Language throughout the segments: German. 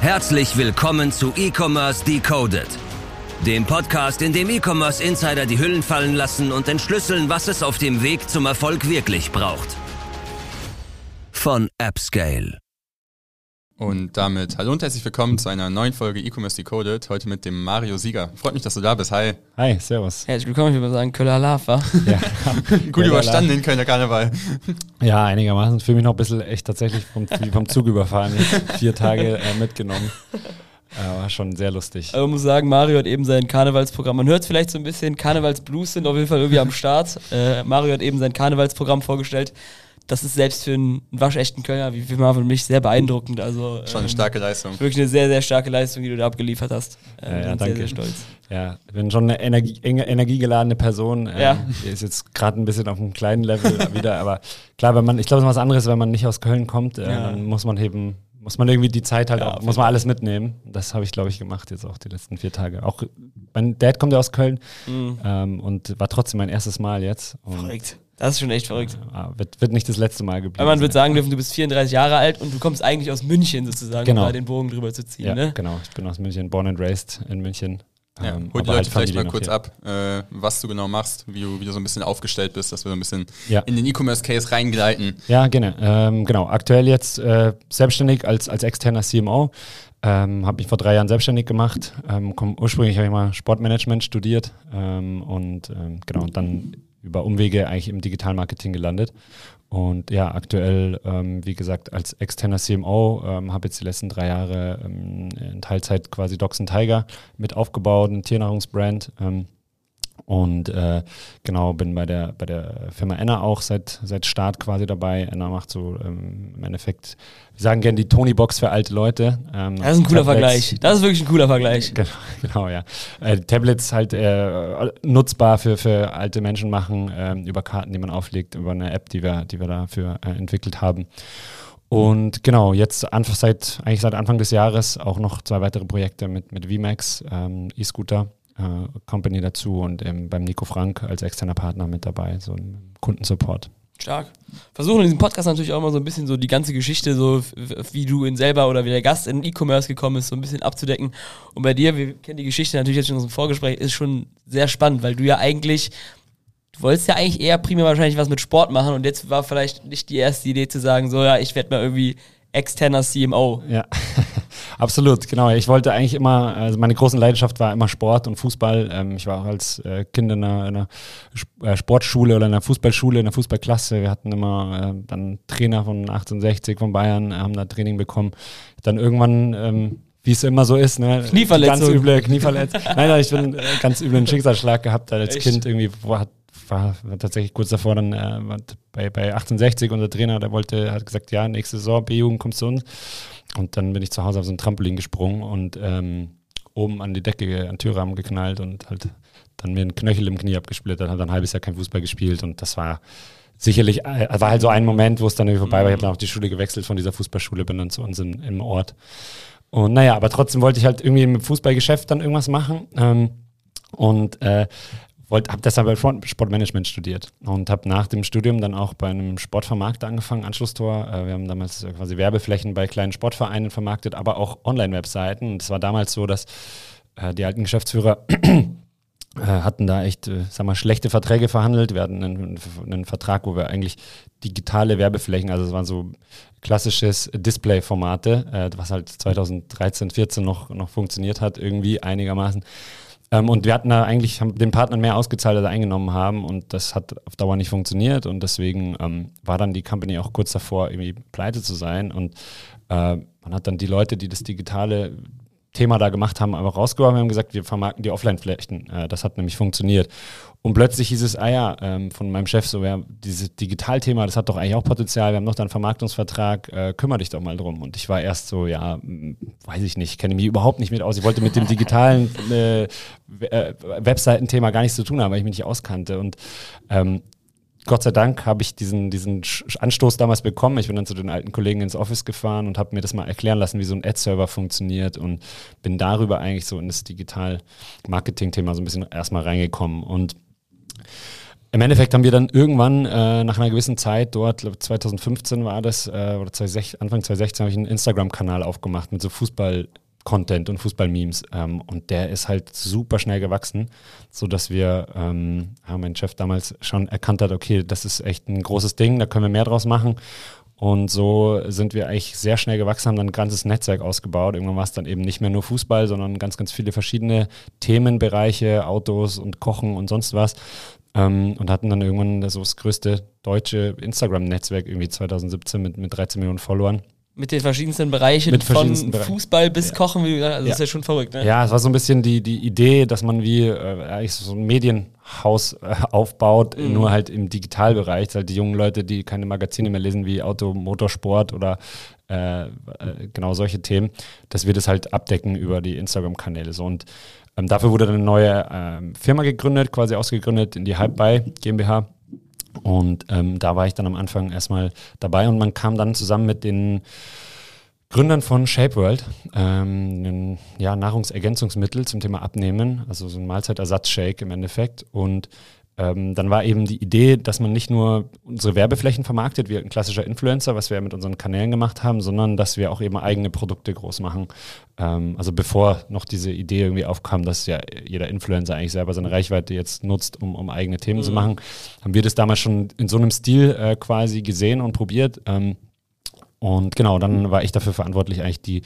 Herzlich willkommen zu E-Commerce Decoded, dem Podcast, in dem E-Commerce Insider die Hüllen fallen lassen und entschlüsseln, was es auf dem Weg zum Erfolg wirklich braucht. Von AppScale. Und damit hallo und herzlich willkommen zu einer neuen Folge E-Commerce Decoded. Heute mit dem Mario Sieger. Freut mich, dass du da bist. Hi. Hi, servus. Herzlich willkommen, ich würde sagen, Köller Lava. Ja, Gut überstanden den Kölner Karneval. ja einigermaßen. Fühle mich noch ein bisschen echt tatsächlich vom, wie vom Zug überfahren. Vier Tage äh, mitgenommen. Äh, war schon sehr lustig. Aber man muss sagen, Mario hat eben sein Karnevalsprogramm. Man hört es vielleicht so ein bisschen, Karnevalsblues sind auf jeden Fall irgendwie am Start. Äh, Mario hat eben sein Karnevalsprogramm vorgestellt. Das ist selbst für einen waschechten Kölner wie für Marvin und mich sehr beeindruckend. Also, Schon eine ähm, starke Leistung. Wirklich eine sehr, sehr starke Leistung, die du da abgeliefert hast. Ähm, Ja, ja, danke. Sehr, sehr stolz. Ja, ich bin schon eine Energie, energiegeladene Person. Äh, Ja. die Ist jetzt gerade ein bisschen auf einem kleinen Level wieder. Aber klar, wenn man, ich glaube, es ist was anderes, wenn man nicht aus Köln kommt. Äh, Ja. Dann muss man eben, muss man irgendwie die Zeit halt Ja, auch, muss man alles mitnehmen. Das habe ich, glaube ich, gemacht jetzt auch die letzten vier Tage. Auch mein Dad kommt ja aus Köln Mhm. ähm, und war trotzdem mein erstes Mal jetzt. Und, Verrückt. Das ist schon echt verrückt. äh, wird, wird nicht das letzte Mal geblieben. Weil man wird sagen dürfen, du bist 34 Jahre alt und du kommst eigentlich aus München sozusagen, Genau. um da den Bogen drüber zu ziehen. Ja, Ne? genau. Ich bin aus München, born and raised in München. Ja, Ähm, hol die aber Leute halt vielleicht mal kurz hier. ab, äh, was du genau machst, wie du, wie du so ein bisschen aufgestellt bist, dass wir so ein bisschen Ja. in den E-Commerce-Case reingleiten. Ja, genau. Ähm, genau. Aktuell jetzt äh, selbstständig als, als externer CMO. Ähm, habe mich vor drei Jahren selbstständig gemacht. Ähm, komm, ursprünglich habe ich mal Sportmanagement studiert ähm, und ähm, genau und dann über Umwege eigentlich im Digitalmarketing gelandet. Und ja, aktuell, ähm, wie gesagt, als externer CMO ähm, habe jetzt die letzten drei Jahre ähm, in Teilzeit quasi Docs Tiger mit aufgebaut, ein Tiernahrungsbrand. Ähm, und äh, genau, bin bei der, bei der Firma Enna auch seit, seit Start quasi dabei. Enna macht so ähm, im Endeffekt, wir sagen gerne die Tony-Box für alte Leute. Ähm, Das ist ein cooler Tablets. Vergleich. Das ist wirklich ein cooler Vergleich. Genau, genau ja. Äh, Tablets halt äh, nutzbar für, für alte Menschen machen, ähm, über Karten, die man auflegt, über eine App, die wir, die wir dafür äh, entwickelt haben. Und genau, jetzt einfach seit, eigentlich seit Anfang des Jahres auch noch zwei weitere Projekte mit, mit VMAX, ähm, E-Scooter äh, Company dazu und ähm, beim Nico Frank als externer Partner mit dabei, so ein Kundensupport. Stark. Versuchen in diesem Podcast natürlich auch immer so ein bisschen so die ganze Geschichte, so wie du in selber oder wie der Gast in E-Commerce gekommen ist, so ein bisschen abzudecken. Und bei dir, wir kennen die Geschichte natürlich jetzt schon aus dem Vorgespräch, ist schon sehr spannend, weil du ja eigentlich, du wolltest ja eigentlich eher primär wahrscheinlich was mit Sport machen und jetzt war vielleicht nicht die erste Idee zu sagen, so ja, ich werde mal irgendwie externer CMO. Ja, absolut, genau. Ich wollte eigentlich immer, also meine große Leidenschaft war immer Sport und Fußball. Ähm, ich war auch als äh, Kind in einer, äh, Sportschule oder in einer Fußballschule, in einer Fußballklasse. Wir hatten immer äh, dann Trainer von 1860 von Bayern, äh, haben da Training bekommen. Dann irgendwann, ähm, wie es immer so ist, ne? Knieverletzung. Ganz üble Knieverletzung. nein, nein, ich bin äh, ganz üblen Schicksalsschlag gehabt als Echt? Kind irgendwie. Wo hat, war, war tatsächlich kurz davor dann äh, hat bei, bei 1860 unser Trainer, der wollte, hat gesagt, ja, nächste Saison B-Jugend kommst zu uns. Und dann bin ich zu Hause auf so ein Trampolin gesprungen und ähm, oben an die Decke, an den Türrahmen geknallt und halt dann mir ein Knöchel im Knie abgesplittert, habe dann ein halbes Jahr kein Fußball gespielt und das war sicherlich, äh, war halt so ein Moment, wo es dann irgendwie vorbei war. Ich habe dann auch die Schule gewechselt von dieser Fußballschule, bin dann zu uns in, im Ort. Und naja, aber trotzdem wollte ich halt irgendwie im Fußballgeschäft dann irgendwas machen. Ähm, und äh, habe deshalb halt Sport- Sportmanagement studiert und habe nach dem Studium dann auch bei einem Sportvermarkter angefangen, Anschlusstor. Äh, wir haben damals äh, quasi Werbeflächen bei kleinen Sportvereinen vermarktet, aber auch Online-Webseiten. Und es war damals so, dass äh, die alten Geschäftsführer hatten da echt, sag mal, schlechte Verträge verhandelt. Wir hatten einen, einen Vertrag, wo wir eigentlich digitale Werbeflächen, also es waren so klassisches Display-Formate, was halt 2013, 14 noch, noch funktioniert hat, irgendwie einigermaßen. Ähm, und wir hatten da eigentlich den Partnern mehr ausgezahlt, als wir eingenommen haben. Und das hat auf Dauer nicht funktioniert. Und deswegen ähm, war dann die Company auch kurz davor, irgendwie pleite zu sein. Und äh, man hat dann die Leute, die das digitale Thema da gemacht haben, einfach rausgeworfen und haben gesagt, wir vermarkten die Offline-Flächen. Äh, das hat nämlich funktioniert. Und plötzlich hieß es, ah ja, ähm, von meinem Chef so, ja, dieses Digitalthema, das hat doch eigentlich auch Potenzial, wir haben noch da einen Vermarktungsvertrag, äh, kümmere dich doch mal drum. Und ich war erst so, ja, m, weiß ich nicht, kenne mich überhaupt nicht mit aus. Ich wollte mit dem digitalen äh, äh, Webseitenthema gar nichts zu tun haben, weil ich mich nicht auskannte. Und ähm, Gott sei Dank habe ich diesen, diesen Anstoß damals bekommen. Ich bin dann zu den alten Kollegen ins Office gefahren und habe mir das mal erklären lassen, wie so ein Ad-Server funktioniert und bin darüber eigentlich so in das Digital-Marketing-Thema so ein bisschen erstmal reingekommen. Und im Endeffekt haben wir dann irgendwann äh, nach einer gewissen Zeit dort, glaub, 2015 war das, äh, oder 2016, Anfang 2016 habe ich einen Instagram-Kanal aufgemacht mit so Fußball- Content und Fußball-Memes. Ähm, und der ist halt super schnell gewachsen, sodass wir, ähm, ja, mein Chef damals schon erkannt hat, okay, das ist echt ein großes Ding, da können wir mehr draus machen. Und so sind wir eigentlich sehr schnell gewachsen, haben dann ein ganzes Netzwerk ausgebaut. Irgendwann war es dann eben nicht mehr nur Fußball, sondern ganz, ganz viele verschiedene Themenbereiche, Autos und Kochen und sonst was. Ähm, und hatten dann irgendwann so das größte deutsche Instagram-Netzwerk irgendwie 2017 mit, mit 13 Millionen Followern. Mit den verschiedensten Bereichen Mit von Bereichen. Fußball bis Ja. Kochen, wie gesagt. Also Ja. Das ist ja schon verrückt, ne? Ja, es war so ein bisschen die, die Idee, dass man wie äh, eigentlich so ein Medienhaus äh, aufbaut, Mhm. nur halt im Digitalbereich. Halt die jungen Leute, die keine Magazine mehr lesen wie Auto, Motorsport oder äh, äh, genau solche Themen, dass wir das halt abdecken über die Instagram-Kanäle. So. Und ähm, dafür wurde dann eine neue ähm, Firma gegründet, quasi ausgegründet in die Hype-Buy GmbH. Und ähm, da war ich dann am Anfang erstmal dabei und man kam dann zusammen mit den Gründern von ShapeWorld, ähm, ein ja, Nahrungsergänzungsmittel zum Thema Abnehmen, also so ein Mahlzeitersatzshake im Endeffekt. Und ähm, dann war eben die Idee, dass man nicht nur unsere Werbeflächen vermarktet, wie ein klassischer Influencer, was wir mit unseren Kanälen gemacht haben, sondern dass wir auch eben eigene Produkte groß machen. Ähm, also bevor noch diese Idee irgendwie aufkam, dass ja jeder Influencer eigentlich selber seine Reichweite jetzt nutzt, um, um eigene Themen zu machen, haben wir das damals schon in so einem Stil äh, quasi gesehen und probiert. Ähm, und genau, dann war ich dafür verantwortlich, eigentlich die,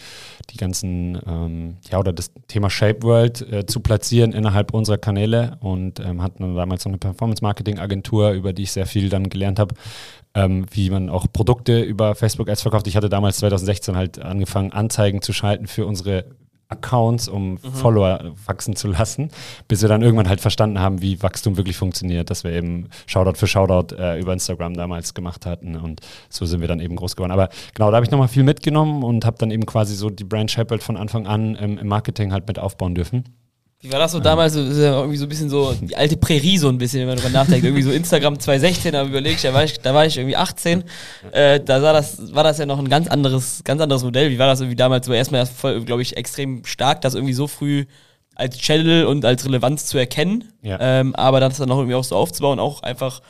die ganzen, ähm, ja, oder das Thema Shape World äh, zu platzieren innerhalb unserer Kanäle und ähm, hatten dann damals noch eine Performance-Marketing-Agentur, über die ich sehr viel dann gelernt habe, ähm, wie man auch Produkte über Facebook Ads verkauft. Ich hatte damals 2016 halt angefangen, Anzeigen zu schalten für unsere Accounts, um Follower wachsen zu lassen, bis wir dann irgendwann halt verstanden haben, wie Wachstum wirklich funktioniert, dass wir eben Shoutout für Shoutout äh, über Instagram damals gemacht hatten und so sind wir dann eben groß geworden. Aber genau, da habe ich nochmal viel mitgenommen und habe dann eben quasi so die Brand Shepherd von Anfang an ähm, im Marketing halt mit aufbauen dürfen. Wie war das so damals? So, ist ja irgendwie so ein bisschen so die alte Prärie, so ein bisschen, wenn man drüber nachdenkt. Irgendwie so Instagram 2016, da überlege ich, da war ich, da war ich irgendwie 18. Äh, da sah das, war das ja noch ein ganz anderes, ganz anderes Modell. Wie war das irgendwie damals? So erstmal erst voll, glaube ich, extrem stark, das irgendwie so früh als Channel und als Relevanz zu erkennen. Ja. Ähm, aber das dann auch irgendwie auch so aufzubauen, auch einfach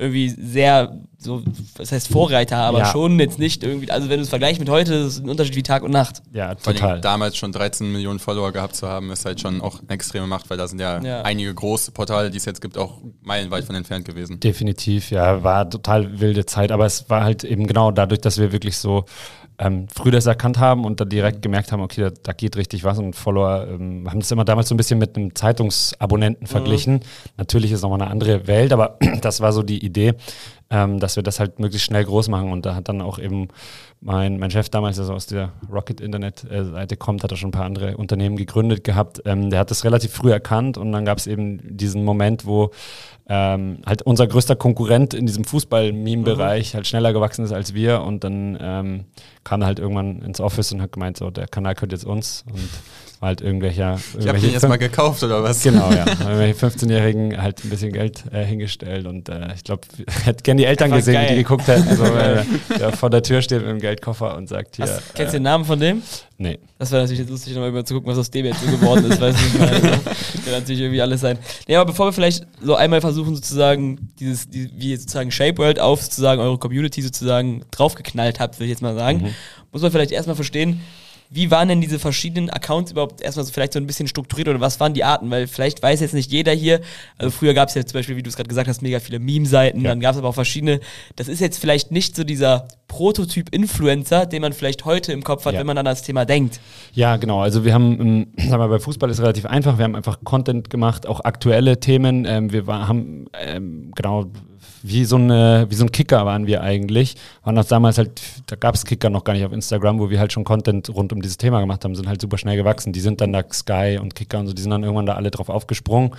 irgendwie sehr, so, was heißt Vorreiter, aber Ja. schon jetzt nicht irgendwie, also wenn du es vergleichst mit heute, ist es ein Unterschied wie Tag und Nacht. Ja, Vor allem total. damals schon 13 Millionen Follower gehabt zu haben, ist halt schon auch eine extreme Macht, weil da sind ja, Ja. einige große Portale, die es jetzt gibt, auch meilenweit von entfernt gewesen. Definitiv, ja, war total wilde Zeit, aber es war halt eben genau dadurch, dass wir wirklich so ähm, früh das erkannt haben und dann direkt gemerkt haben, okay, da, da geht richtig was und Follower ähm, haben das immer damals so ein bisschen mit einem Zeitungsabonnenten verglichen. Natürlich ist nochmal eine andere Welt, aber das war so die Idee, ähm, dass wir das halt möglichst schnell groß machen und da hat dann auch eben mein, mein Chef damals, der so aus der Rocket Internet äh, Seite kommt, hat er schon ein paar andere Unternehmen gegründet gehabt. Ähm, der hat das relativ früh erkannt und dann gab es eben diesen Moment, wo ähm, halt unser größter Konkurrent in diesem Fußball-Meme-Bereich halt schneller gewachsen ist als wir und dann ähm, kam er halt irgendwann ins Office und hat gemeint, so der Kanal gehört jetzt uns und halt irgendwelcher Ich habe den jetzt mal gekauft oder was? Genau, ja. Haben Irgendwelche 15-Jährigen halt ein bisschen Geld äh, hingestellt und äh, ich glaube, hätte gerne die Eltern gesehen, geil. wie die geguckt hätten, so, äh, der vor der Tür steht mit dem Geldkoffer und sagt hier. Hast, kennst du äh, den Namen von dem? nee. Das wäre natürlich jetzt lustig, nochmal über zu gucken, was aus dem jetzt so geworden ist, weiß ich nicht. Also, kann natürlich irgendwie alles sein. Nee, aber bevor wir vielleicht so einmal versuchen, sozusagen, dieses, die, wie ihr sozusagen Shape World auf sozusagen eure Community sozusagen draufgeknallt habt, würde ich jetzt mal sagen, muss man vielleicht erstmal verstehen, wie waren denn diese verschiedenen Accounts überhaupt erstmal so vielleicht so ein bisschen strukturiert oder was waren die Arten? Weil vielleicht weiß jetzt nicht jeder hier, also früher gab es ja zum Beispiel, wie du es gerade gesagt hast, mega viele Meme-Seiten, Ja. dann gab es aber auch verschiedene, das ist jetzt vielleicht nicht so dieser Prototyp-Influencer, den man vielleicht heute im Kopf hat, Ja. wenn man an das Thema denkt. Ja, genau. Also wir haben, ähm, sag mal, bei Fußball ist relativ einfach. Wir haben einfach Content gemacht, auch aktuelle Themen. Ähm, wir war, haben ähm, genau wie so, eine, wie so ein Kicker waren wir eigentlich. Waren das damals halt, da gab es Kicker noch gar nicht auf Instagram, wo wir halt schon Content rund um dieses Thema gemacht haben, sind halt super schnell gewachsen. Die sind dann da Sky und Kicker und so, die sind dann irgendwann da alle drauf aufgesprungen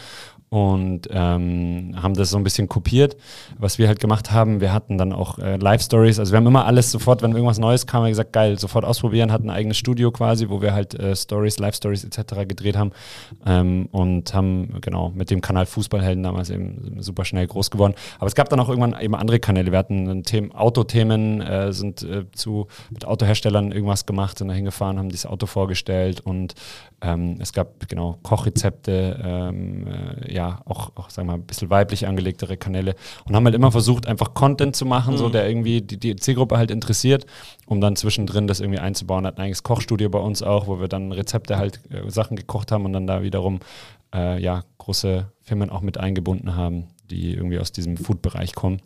und ähm, haben das so ein bisschen kopiert, was wir halt gemacht haben. Wir hatten dann auch äh, Live-Stories, also wir haben immer alles sofort, wenn irgendwas Neues kam, haben wir gesagt, geil, sofort ausprobieren, hatten ein eigenes Studio quasi, wo wir halt äh, Stories, Live-Stories etc. gedreht haben ähm, und haben genau mit dem Kanal Fußballhelden damals eben super schnell groß geworden. Aber es gab dann auch irgendwann eben andere Kanäle. Wir hatten Themen, Autothemen, äh, sind äh, zu mit Autoherstellern irgendwas gemacht, sind da hingefahren, haben dieses Auto vorgestellt und ähm, es gab genau Kochrezepte, ähm, äh, ja, auch, auch sagen wir mal, ein bisschen weiblich angelegtere Kanäle und haben halt immer versucht, einfach Content zu machen, mhm. so der irgendwie die, die Zielgruppe halt interessiert, um dann zwischendrin das irgendwie einzubauen. Hatten eigentlich das Kochstudio bei uns auch, wo wir dann Rezepte halt äh, Sachen gekocht haben und dann da wiederum äh, ja, große Firmen auch mit eingebunden haben, die irgendwie aus diesem Food-Bereich kommen.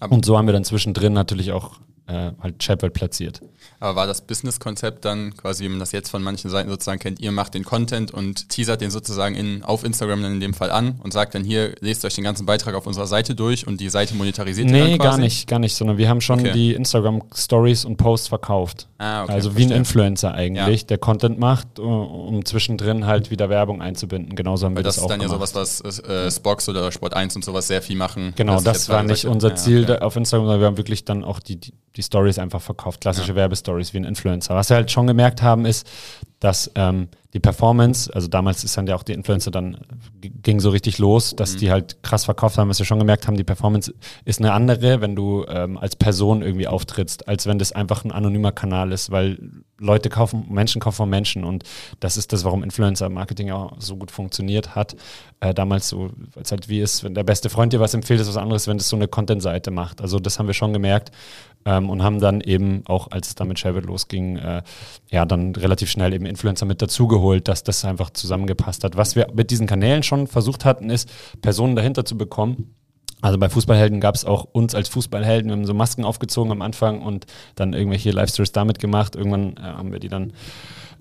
Aber und so haben wir dann zwischendrin natürlich auch äh, halt Chapel platziert. Aber war das Business-Konzept dann quasi, wie man das jetzt von manchen Seiten sozusagen kennt, ihr macht den Content und teasert den sozusagen in, auf Instagram dann in dem Fall an und sagt dann hier, lest euch den ganzen Beitrag auf unserer Seite durch und die Seite monetarisiert nee, dann quasi? gar nicht, gar nicht, sondern wir haben schon okay. die Instagram-Stories und Posts verkauft. Ah, okay, also wie ein Influencer eigentlich, ja. der Content macht, um zwischendrin halt wieder Werbung einzubinden. Genauso haben Weil wir das, das auch Das ist dann gemacht. ja sowas, was äh, Spox oder Sport 1 und sowas sehr viel machen. Genau, das, war nicht unser Ziel ja, okay. auf Instagram, sondern wir haben wirklich dann auch die, die die Stories einfach verkauft, klassische ja. Werbestories wie ein Influencer. Was wir halt schon gemerkt haben, ist, dass ähm, die Performance, also damals ist dann ja auch die Influencer dann ging so richtig los, dass mhm. die halt krass verkauft haben, was wir schon gemerkt haben, die Performance ist eine andere, wenn du ähm, als Person irgendwie auftrittst, als wenn das einfach ein anonymer Kanal ist, weil Leute kaufen, Menschen kaufen von Menschen und das ist das, warum Influencer-Marketing auch so gut funktioniert hat. Äh, damals so, als halt wie ist, wenn der beste Freund dir was empfiehlt, ist was anderes, wenn das so eine Content-Seite macht. Also das haben wir schon gemerkt ähm, und haben dann eben auch, als es dann mit Shabbat losging, äh, ja, dann relativ schnell eben Influencer mit dazugeholt, dass das einfach zusammengepasst hat. Was wir mit diesen Kanälen schon versucht hatten, ist, Personen dahinter zu bekommen. Also bei Fußballhelden gab es auch uns als Fußballhelden, wir haben so Masken aufgezogen am Anfang und dann irgendwelche Live-Stories damit gemacht. Irgendwann äh, haben wir die dann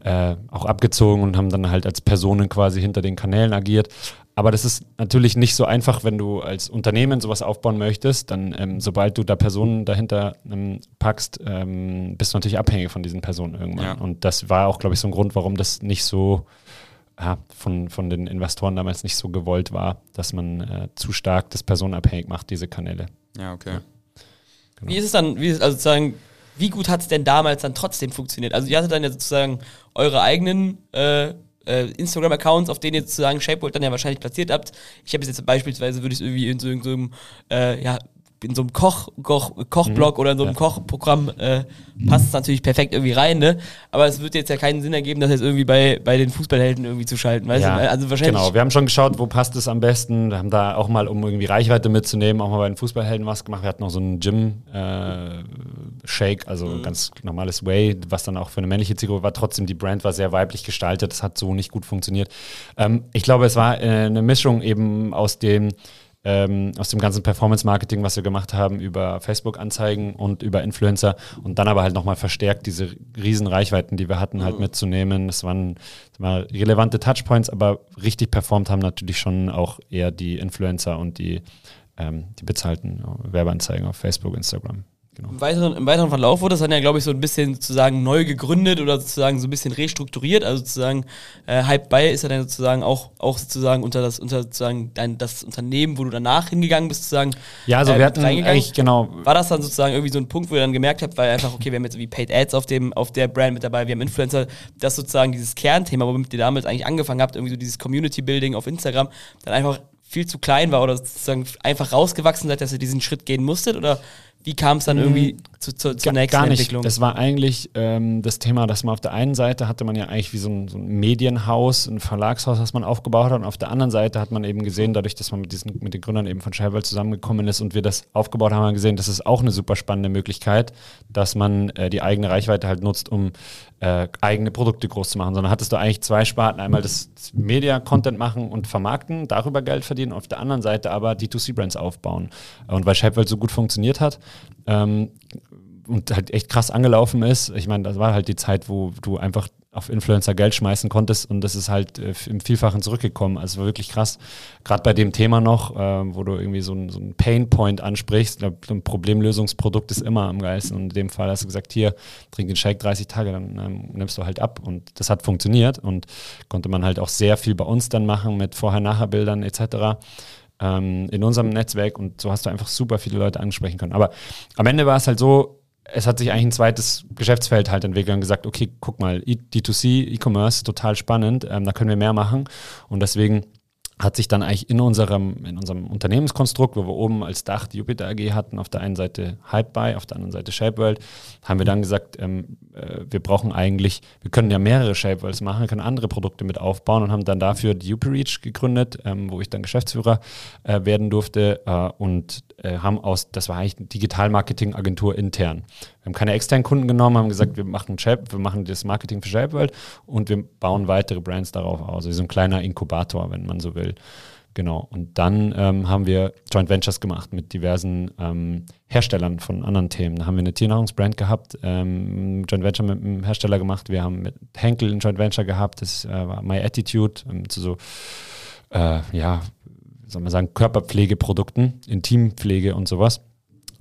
äh, auch abgezogen und haben dann halt als Personen quasi hinter den Kanälen agiert. Aber das ist natürlich nicht so einfach, wenn du als Unternehmen sowas aufbauen möchtest. Dann, ähm, sobald du da Personen dahinter ähm, packst, ähm, bist du natürlich abhängig von diesen Personen irgendwann. Ja. Und das war auch, glaube ich, so ein Grund, warum das nicht so ja, von, von den Investoren damals nicht so gewollt war, dass man äh, zu stark das personenabhängig macht, diese Kanäle. Ja, okay. Genau. Wie ist es dann, wie ist, also sozusagen, wie gut hat es denn damals dann trotzdem funktioniert? Also ihr hattet dann ja sozusagen eure eigenen äh, äh, Instagram-Accounts, auf denen ihr sozusagen Shapeworld dann ja wahrscheinlich platziert habt. Ich habe jetzt beispielsweise, würde ich es irgendwie in so, in einem, äh, ja, in so einem Koch, Koch, Kochblog mhm. oder in so einem ja. Kochprogramm äh, passt es natürlich perfekt irgendwie rein, ne? Aber es wird jetzt ja keinen Sinn ergeben, das jetzt irgendwie bei, bei den Fußballhelden irgendwie zu schalten, weißt ja, du? Also wahrscheinlich. Genau, wir haben schon geschaut, wo passt es am besten. Wir haben da auch mal, um irgendwie Reichweite mitzunehmen, auch mal bei den Fußballhelden was gemacht. Wir hatten noch so einen Gym-Shake, äh, also mhm. ganz normales Way, was dann auch für eine männliche Zielgruppe war. Trotzdem, die Brand war sehr weiblich gestaltet. Das hat so nicht gut funktioniert. Ähm, ich glaube, es war äh, eine Mischung eben aus dem ähm, aus dem ganzen Performance-Marketing, was wir gemacht haben, über Facebook-Anzeigen und über Influencer und dann aber halt nochmal verstärkt diese riesen Reichweiten, die wir hatten, halt mhm. mitzunehmen. Das waren, waren relevante Touchpoints, aber richtig performt haben natürlich schon auch eher die Influencer und die, ähm, die bezahlten Werbeanzeigen auf Facebook, Instagram. Genau. Im, weiteren, Im weiteren Verlauf wurde das dann ja, glaube ich, so ein bisschen sozusagen neu gegründet oder sozusagen so ein bisschen restrukturiert. Also sozusagen äh, Hype Buy ist ja dann sozusagen auch, auch sozusagen unter das unter sozusagen dein, das Unternehmen, wo du danach hingegangen bist, sozusagen. Ja, also äh, wir hatten eigentlich genau. War das dann sozusagen irgendwie so ein Punkt, wo ihr dann gemerkt habt, weil einfach, okay, wir haben jetzt irgendwie Paid Ads auf dem, auf der Brand mit dabei, wir haben Influencer, das sozusagen dieses Kernthema, womit ihr damals eigentlich angefangen habt, irgendwie so dieses Community Building auf Instagram, dann einfach viel zu klein war oder sozusagen einfach rausgewachsen seid, dass ihr diesen Schritt gehen musstet? Oder wie kam es dann irgendwie mhm. Zu, zu, zur nächsten Gar nicht. Entwicklung? Das war eigentlich ähm, das Thema, dass man auf der einen Seite hatte man ja eigentlich wie so ein, so ein, Medienhaus, ein Verlagshaus, das man aufgebaut hat. Und auf der anderen Seite hat man eben gesehen, dadurch, dass man mit, diesen, mit den Gründern eben von Scheiwald zusammengekommen ist und wir das aufgebaut haben, haben wir gesehen, das ist auch eine super spannende Möglichkeit, dass man äh, die eigene Reichweite halt nutzt, um äh, eigene Produkte groß zu machen. Sondern hattest du eigentlich zwei Sparten. Einmal das, Media-Content machen und vermarkten, darüber Geld verdienen. Auf der anderen Seite aber D2C-Brands aufbauen. Und weil Scheiwald so gut funktioniert hat, ähm, und halt echt krass angelaufen ist. Ich meine, das war halt die Zeit, wo du einfach auf Influencer Geld schmeißen konntest und das ist halt äh, im Vielfachen zurückgekommen. Also war wirklich krass. Gerade bei dem Thema noch, äh, wo du irgendwie so ein, so ein Pain Point ansprichst, ein Problemlösungsprodukt ist immer am geilsten. Und in dem Fall hast du gesagt, hier, trink den Shake 30 Tage, dann ähm, nimmst du halt ab. Und das hat funktioniert und konnte man halt auch sehr viel bei uns dann machen mit Vorher-Nachher-Bildern etc ähm, in unserem Netzwerk und so hast du einfach super viele Leute ansprechen können. Aber am Ende war es halt so, es hat sich eigentlich ein zweites Geschäftsfeld halt entwickelt und gesagt, okay, guck mal, D2C, E-Commerce, total spannend, ähm, da können wir mehr machen. Und deswegen hat sich dann eigentlich in unserem, in unserem Unternehmenskonstrukt, wo wir oben als Dach die Jupiter AG hatten, auf der einen Seite Hypebuy, auf der anderen Seite Shapeworld, haben wir dann gesagt, ähm, äh, wir brauchen eigentlich, wir können ja mehrere Shapeworlds machen, können andere Produkte mit aufbauen und haben dann dafür die UPReach gegründet, ähm, wo ich dann Geschäftsführer äh, werden durfte äh, und äh, haben aus, das war eigentlich eine Digital-Marketing-Agentur intern. Wir haben keine externen Kunden genommen, haben gesagt, wir machen Shape, wir machen das Marketing für Shapeworld und wir bauen weitere Brands darauf aus. Also so ein kleiner Inkubator, wenn man so will. Genau. Und dann ähm, haben wir Joint Ventures gemacht mit diversen ähm, Herstellern von anderen Themen. Da haben wir eine Tiernahrungsbrand gehabt, ähm, Joint Venture mit einem Hersteller gemacht. Wir haben mit Henkel ein Joint Venture gehabt, das äh, war My Attitude, ähm, zu so, äh, ja, soll man sagen, Körperpflegeprodukten, Intimpflege und sowas.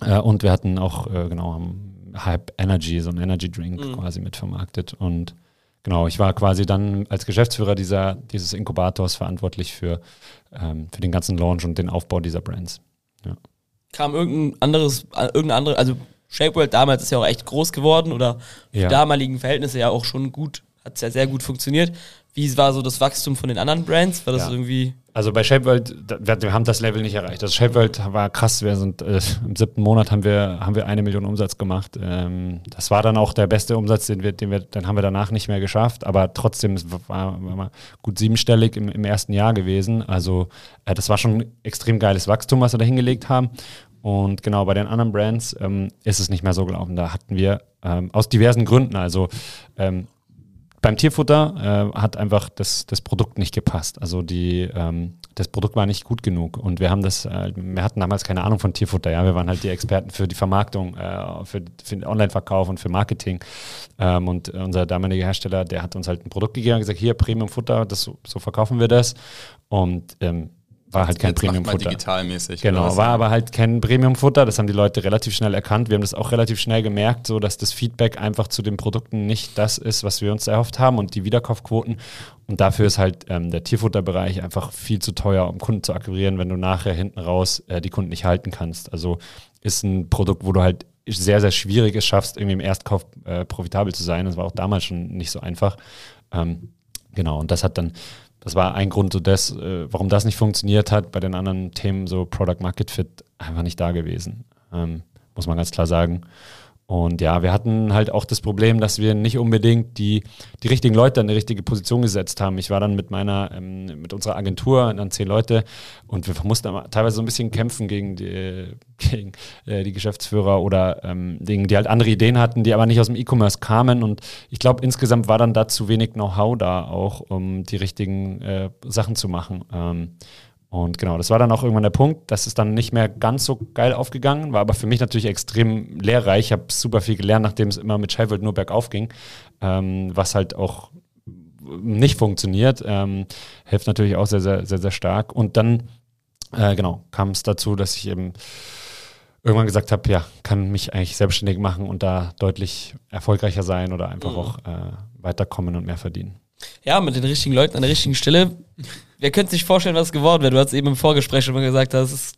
Äh, und wir hatten auch, äh, genau, haben Hype Energy, so ein Energy Drink Mhm. quasi mit vermarktet. Und genau, ich war quasi dann als Geschäftsführer dieser, dieses Inkubators verantwortlich für, ähm, für den ganzen Launch und den Aufbau dieser Brands. Kam irgendein anderes, äh, irgendeine andere, also Shapeworld damals ist ja auch echt groß geworden oder für Ja. damaligen Verhältnisse ja auch schon gut, hat es ja sehr gut funktioniert. Wie war so das Wachstum von den anderen Brands? War das Ja. irgendwie. Also bei Shapeworld, wir, haben das Level nicht erreicht. Das Shapeworld war krass. Wir sind äh, im siebten Monat haben wir haben wir eine Million Umsatz gemacht. Ähm, das war dann auch der beste Umsatz, den wir, den wir, dann haben wir danach nicht mehr geschafft. Aber trotzdem es war, war gut siebenstellig im, im ersten Jahr gewesen. Also äh, das war schon extrem geiles Wachstum, was wir da hingelegt haben. Und genau bei den anderen Brands ähm, ist es nicht mehr so gelaufen. Da hatten wir ähm, aus diversen Gründen, also ähm, beim Tierfutter äh, hat einfach das, das Produkt nicht gepasst. Also die, ähm, das Produkt war nicht gut genug. Und wir haben das, äh, wir hatten damals keine Ahnung von Tierfutter, ja. Wir waren halt die Experten für die Vermarktung, äh, für, für den Online-Verkauf und für Marketing. Ähm, und unser damaliger Hersteller, der hat uns halt ein Produkt gegeben und gesagt, hier Premium-Futter, das so, verkaufen wir das. Und ähm, war halt kein Premium-Futter. digitalmäßig. Genau, war aber halt kein Premium-Futter. Das haben die Leute relativ schnell erkannt. Wir haben das auch relativ schnell gemerkt, so dass das Feedback einfach zu den Produkten nicht das ist, was wir uns erhofft haben und die Wiederkaufquoten. Und dafür ist halt ähm, der Tierfutterbereich einfach viel zu teuer, um Kunden zu akquirieren, wenn du nachher hinten raus äh, die Kunden nicht halten kannst. Also ist ein Produkt, wo du halt sehr, sehr schwierig es schaffst, irgendwie im Erstkauf äh, profitabel zu sein. Das war auch damals schon nicht so einfach. Ähm, genau, und das hat dann, das war ein Grund, so das, äh, warum das nicht funktioniert hat, bei den anderen Themen so Product Market Fit einfach nicht da gewesen. Ähm, muss man ganz klar sagen. Und ja, wir hatten halt auch das Problem, dass wir nicht unbedingt die, die richtigen Leute an die richtige Position gesetzt haben. Ich war dann mit meiner, ähm, mit unserer Agentur, dann zehn Leute, und wir mussten teilweise so ein bisschen kämpfen gegen die, gegen, äh, die Geschäftsführer oder ähm, gegen, die halt andere Ideen hatten, die aber nicht aus dem E-Commerce kamen. Und ich glaube, insgesamt war dann da zu wenig Know-how da auch, um die richtigen äh, Sachen zu machen. Ähm, und genau, das war dann auch irgendwann der Punkt. Das ist dann nicht mehr ganz so geil aufgegangen, war aber für mich natürlich extrem lehrreich. Ich habe super viel gelernt, nachdem es immer mit Sheffield nur bergauf ging, ähm, was halt auch nicht funktioniert. Ähm, hilft natürlich auch sehr, sehr, sehr, sehr stark. Und dann, äh, genau, kam es dazu, dass ich eben irgendwann gesagt habe, ja, kann mich eigentlich selbstständig machen und da deutlich erfolgreicher sein oder einfach Mhm. auch äh, weiterkommen und mehr verdienen. Ja, mit den richtigen Leuten an der richtigen Stelle. Wer könnte sich vorstellen, was geworden wäre? Du hast eben im Vorgespräch schon mal gesagt, dass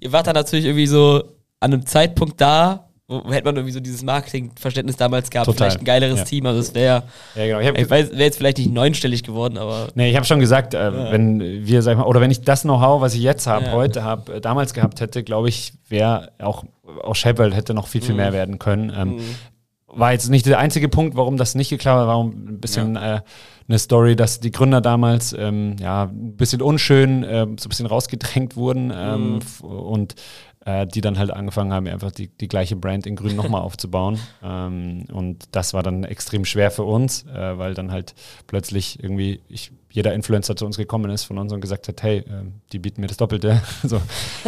ihr wart da natürlich irgendwie so an einem Zeitpunkt da, wo, hätte man irgendwie so dieses Marketingverständnis damals gehabt, Total, vielleicht ein geileres ja. Team, also es wäre, Ja, genau. Ich ich weiß, wäre jetzt vielleicht nicht neunstellig geworden, aber Nee, ich habe schon gesagt, äh, wenn wir, sag ich mal, oder wenn ich das Know-how, was ich jetzt habe, Ja. heute habe, äh, damals gehabt hätte, glaube ich, wäre auch, auch Sheffield hätte noch viel, viel mehr werden können. Ähm, War jetzt nicht der einzige Punkt, warum das nicht geklappt hat, war ein bisschen äh, eine Story, dass die Gründer damals ähm, ja ein bisschen unschön, äh, so ein bisschen rausgedrängt wurden ähm, f- und äh, die dann halt angefangen haben, einfach die, die gleiche Brand in Grün nochmal aufzubauen. Ähm, und das war dann extrem schwer für uns, äh, weil dann halt plötzlich irgendwie ich, jeder Influencer zu uns gekommen ist von uns und gesagt hat, hey, ähm, die bieten mir das Doppelte. so.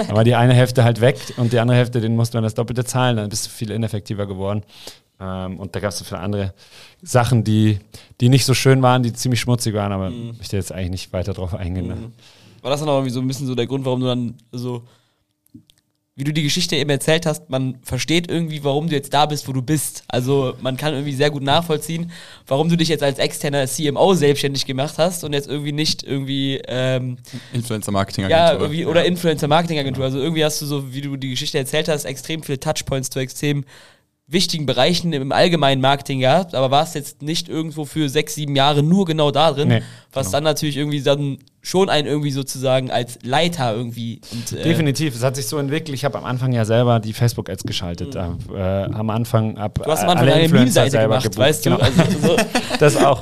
War die eine Hälfte halt weg und die andere Hälfte, den musst du dann das Doppelte zahlen, dann bist du viel ineffektiver geworden. Ähm, und da gab es so viele andere Sachen, die, die nicht so schön waren, die ziemlich schmutzig waren, aber ich möchte jetzt eigentlich nicht weiter drauf eingehen. Ne? war das dann auch irgendwie so ein bisschen so der Grund, warum du dann so, wie du die Geschichte eben erzählt hast, man versteht irgendwie, warum du jetzt da bist, wo du bist. Also man kann irgendwie sehr gut nachvollziehen, warum du dich jetzt als externer CMO selbstständig gemacht hast und jetzt irgendwie nicht irgendwie ähm, Influencer-Marketing-Agentur. Ja, irgendwie, oder Influencer-Marketing-Agentur. Also irgendwie hast du so, wie du die Geschichte erzählt hast, extrem viele Touchpoints zu extrem wichtigen Bereichen im allgemeinen Marketing gehabt, aber warst jetzt nicht irgendwo für sechs, sieben Jahre nur genau da drin, Nee, was genau. dann natürlich irgendwie dann schon einen irgendwie sozusagen als Leiter irgendwie. Und, äh, Definitiv, es hat sich so entwickelt. Ich habe am Anfang ja selber die Facebook-Ads geschaltet. Mhm. Äh, am Anfang ab. Du hast am Anfang eine Meme-Seite gemacht, gebucht. weißt du? Genau. Also, so. das auch.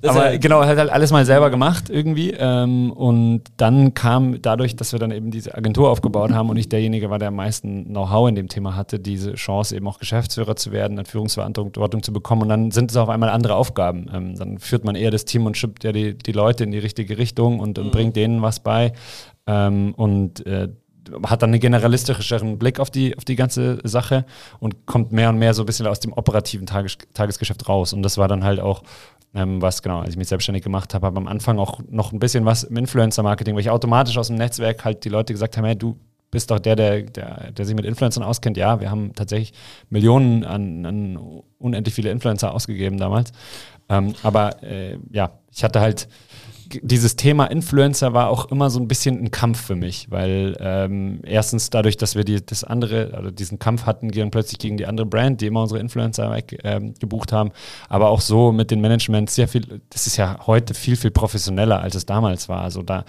Das aber genau, hat halt alles mal selber gemacht irgendwie. Ähm, und dann kam dadurch, dass wir dann eben diese Agentur aufgebaut haben und ich derjenige war, der am meisten Know-how in dem Thema hatte, diese Chance eben auch Geschäftsführer zu werden, eine Führungsverantwortung zu bekommen. Und dann sind es auf einmal andere Aufgaben. Ähm, dann führt man eher das Team und schippt ja die, die Leute in die richtige Richtung und, und mhm. bringt denen was bei. Ähm, und äh, hat dann einen generalistischeren Blick auf die, auf die ganze Sache und kommt mehr und mehr so ein bisschen aus dem operativen Tages, Tagesgeschäft raus. Und das war dann halt auch ähm, was genau, als ich mich selbstständig gemacht habe, habe am Anfang auch noch ein bisschen was im Influencer-Marketing, weil ich automatisch aus dem Netzwerk halt die Leute gesagt habe, hey, du bist doch der, der, der, der sich mit Influencern auskennt. Ja, wir haben tatsächlich Millionen an, an unendlich viele Influencer ausgegeben damals. Ähm, aber äh, ja, ich hatte halt dieses Thema Influencer war auch immer so ein bisschen ein Kampf für mich, weil ähm, erstens dadurch, dass wir die, das andere, also diesen Kampf hatten, gehen plötzlich gegen die andere Brand, die immer unsere Influencer ähm, gebucht haben, aber auch so mit den Management sehr viel, das ist ja heute viel, viel professioneller, als es damals war. Also da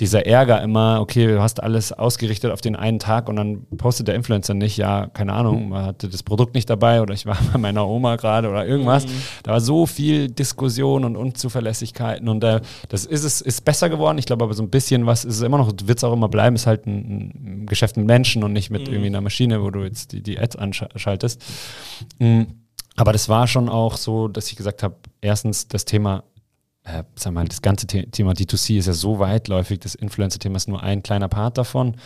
dieser Ärger immer, okay, du hast alles ausgerichtet auf den einen Tag und dann postet der Influencer nicht, ja, keine Ahnung, man hatte das Produkt nicht dabei oder ich war bei meiner Oma gerade oder irgendwas. Mhm. Da war so viel Diskussion und Unzuverlässigkeiten und äh, das ist es, ist besser geworden. Ich glaube aber so ein bisschen was ist es immer noch, wird es auch immer bleiben, ist halt ein, ein, Geschäft mit Menschen und nicht mit mhm. irgendwie einer Maschine, wo du jetzt die, die Ads anschaltest. Mhm. Aber das war schon auch so, dass ich gesagt habe, erstens das Thema äh, sag mal, das ganze Thema D2C ist ja so weitläufig, das Influencer-Thema ist nur ein kleiner Part davon.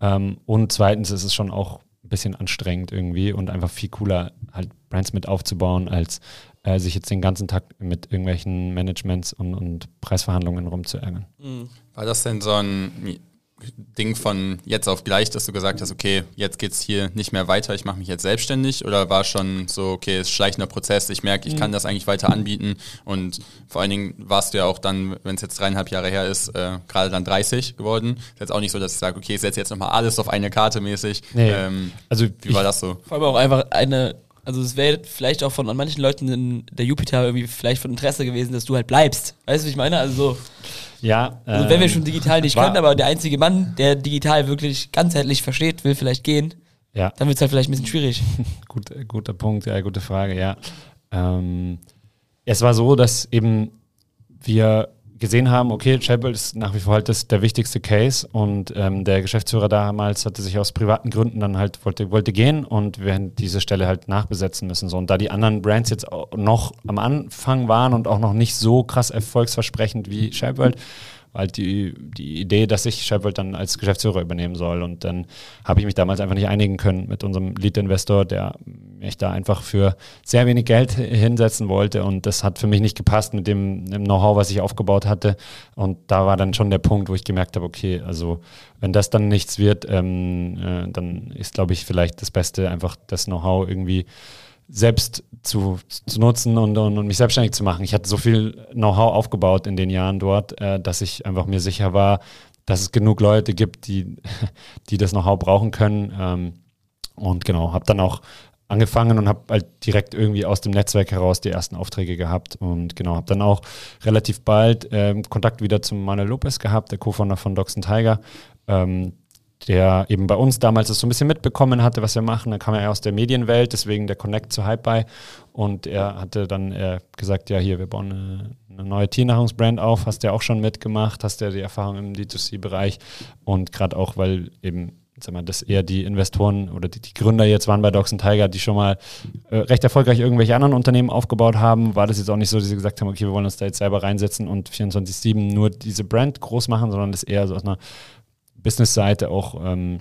Ähm, und zweitens ist es schon auch ein bisschen anstrengend irgendwie und einfach viel cooler, halt Brands mit aufzubauen, als äh, sich jetzt den ganzen Tag mit irgendwelchen Managements und, und Preisverhandlungen rumzuärgern. Mhm. War das denn so ein Ding von jetzt auf gleich, dass du gesagt hast, okay, jetzt geht es hier nicht mehr weiter, ich mache mich jetzt selbstständig oder war schon so, okay, es ist schleichender Prozess, ich merke, ich kann mhm. das eigentlich weiter anbieten und vor allen Dingen warst du ja auch dann, wenn es jetzt dreieinhalb Jahre her ist, äh, gerade dann 30 geworden. Ist jetzt auch nicht so, dass ich sage, okay, ich setze jetzt nochmal alles auf eine Karte mäßig. Nee. Ähm, also wie war das so? Vor allem auch einfach eine also es wäre vielleicht auch von an manchen Leuten in der Jupiter irgendwie vielleicht von Interesse gewesen, dass du halt bleibst. Weißt du, was ich meine? Also so. Ja. Also wenn wir ähm, schon digital nicht können, aber der einzige Mann, der digital wirklich ganzheitlich versteht, will vielleicht gehen. Ja. Dann wird es halt vielleicht ein bisschen schwierig. Gut, guter Punkt, ja, gute Frage, ja. Ähm, es war so, dass eben wir gesehen haben, okay, Chapel ist nach wie vor halt das, der wichtigste Case und ähm, der Geschäftsführer damals hatte sich aus privaten Gründen dann halt wollte, wollte gehen und wir hätten diese Stelle halt nachbesetzen müssen. So. Und da die anderen Brands jetzt noch am Anfang waren und auch noch nicht so krass erfolgsversprechend wie Shapeworld, halt die, die Idee, dass ich Sheffield dann als Geschäftsführer übernehmen soll. Und dann habe ich mich damals einfach nicht einigen können mit unserem Lead-Investor, der mich da einfach für sehr wenig Geld hinsetzen wollte. Und das hat für mich nicht gepasst mit dem, dem Know-how, was ich aufgebaut hatte. Und da war dann schon der Punkt, wo ich gemerkt habe, okay, also wenn das dann nichts wird, ähm, äh, dann ist, glaube ich, vielleicht das Beste, einfach das Know-how irgendwie selbst zu, zu nutzen und, und, und, mich selbstständig zu machen. Ich hatte so viel Know-how aufgebaut in den Jahren dort, äh, dass ich einfach mir sicher war, dass es genug Leute gibt, die, die das Know-how brauchen können. Ähm, und genau, habe dann auch angefangen und habe halt direkt irgendwie aus dem Netzwerk heraus die ersten Aufträge gehabt und genau, habe dann auch relativ bald ähm, Kontakt wieder zu Manuel Lopez gehabt, der Co-Founder von Dogs Tiger, ähm, der eben bei uns damals das so ein bisschen mitbekommen hatte, was wir machen. Dann kam er aus der Medienwelt, deswegen der Connect zu Hype Und er hatte dann äh, gesagt, ja hier, wir bauen eine, eine neue Tiernahrungsbrand auf. Hast du ja auch schon mitgemacht, hast ja die Erfahrung im D2C-Bereich. Und gerade auch, weil eben sag mal, dass eher die Investoren oder die, die, Gründer jetzt waren bei Dogs Tiger, die schon mal äh, recht erfolgreich irgendwelche anderen Unternehmen aufgebaut haben, war das jetzt auch nicht so, dass sie gesagt haben, okay, wir wollen uns da jetzt selber reinsetzen und 24-7 nur diese Brand groß machen, sondern das eher so aus einer Business-Seite auch ähm,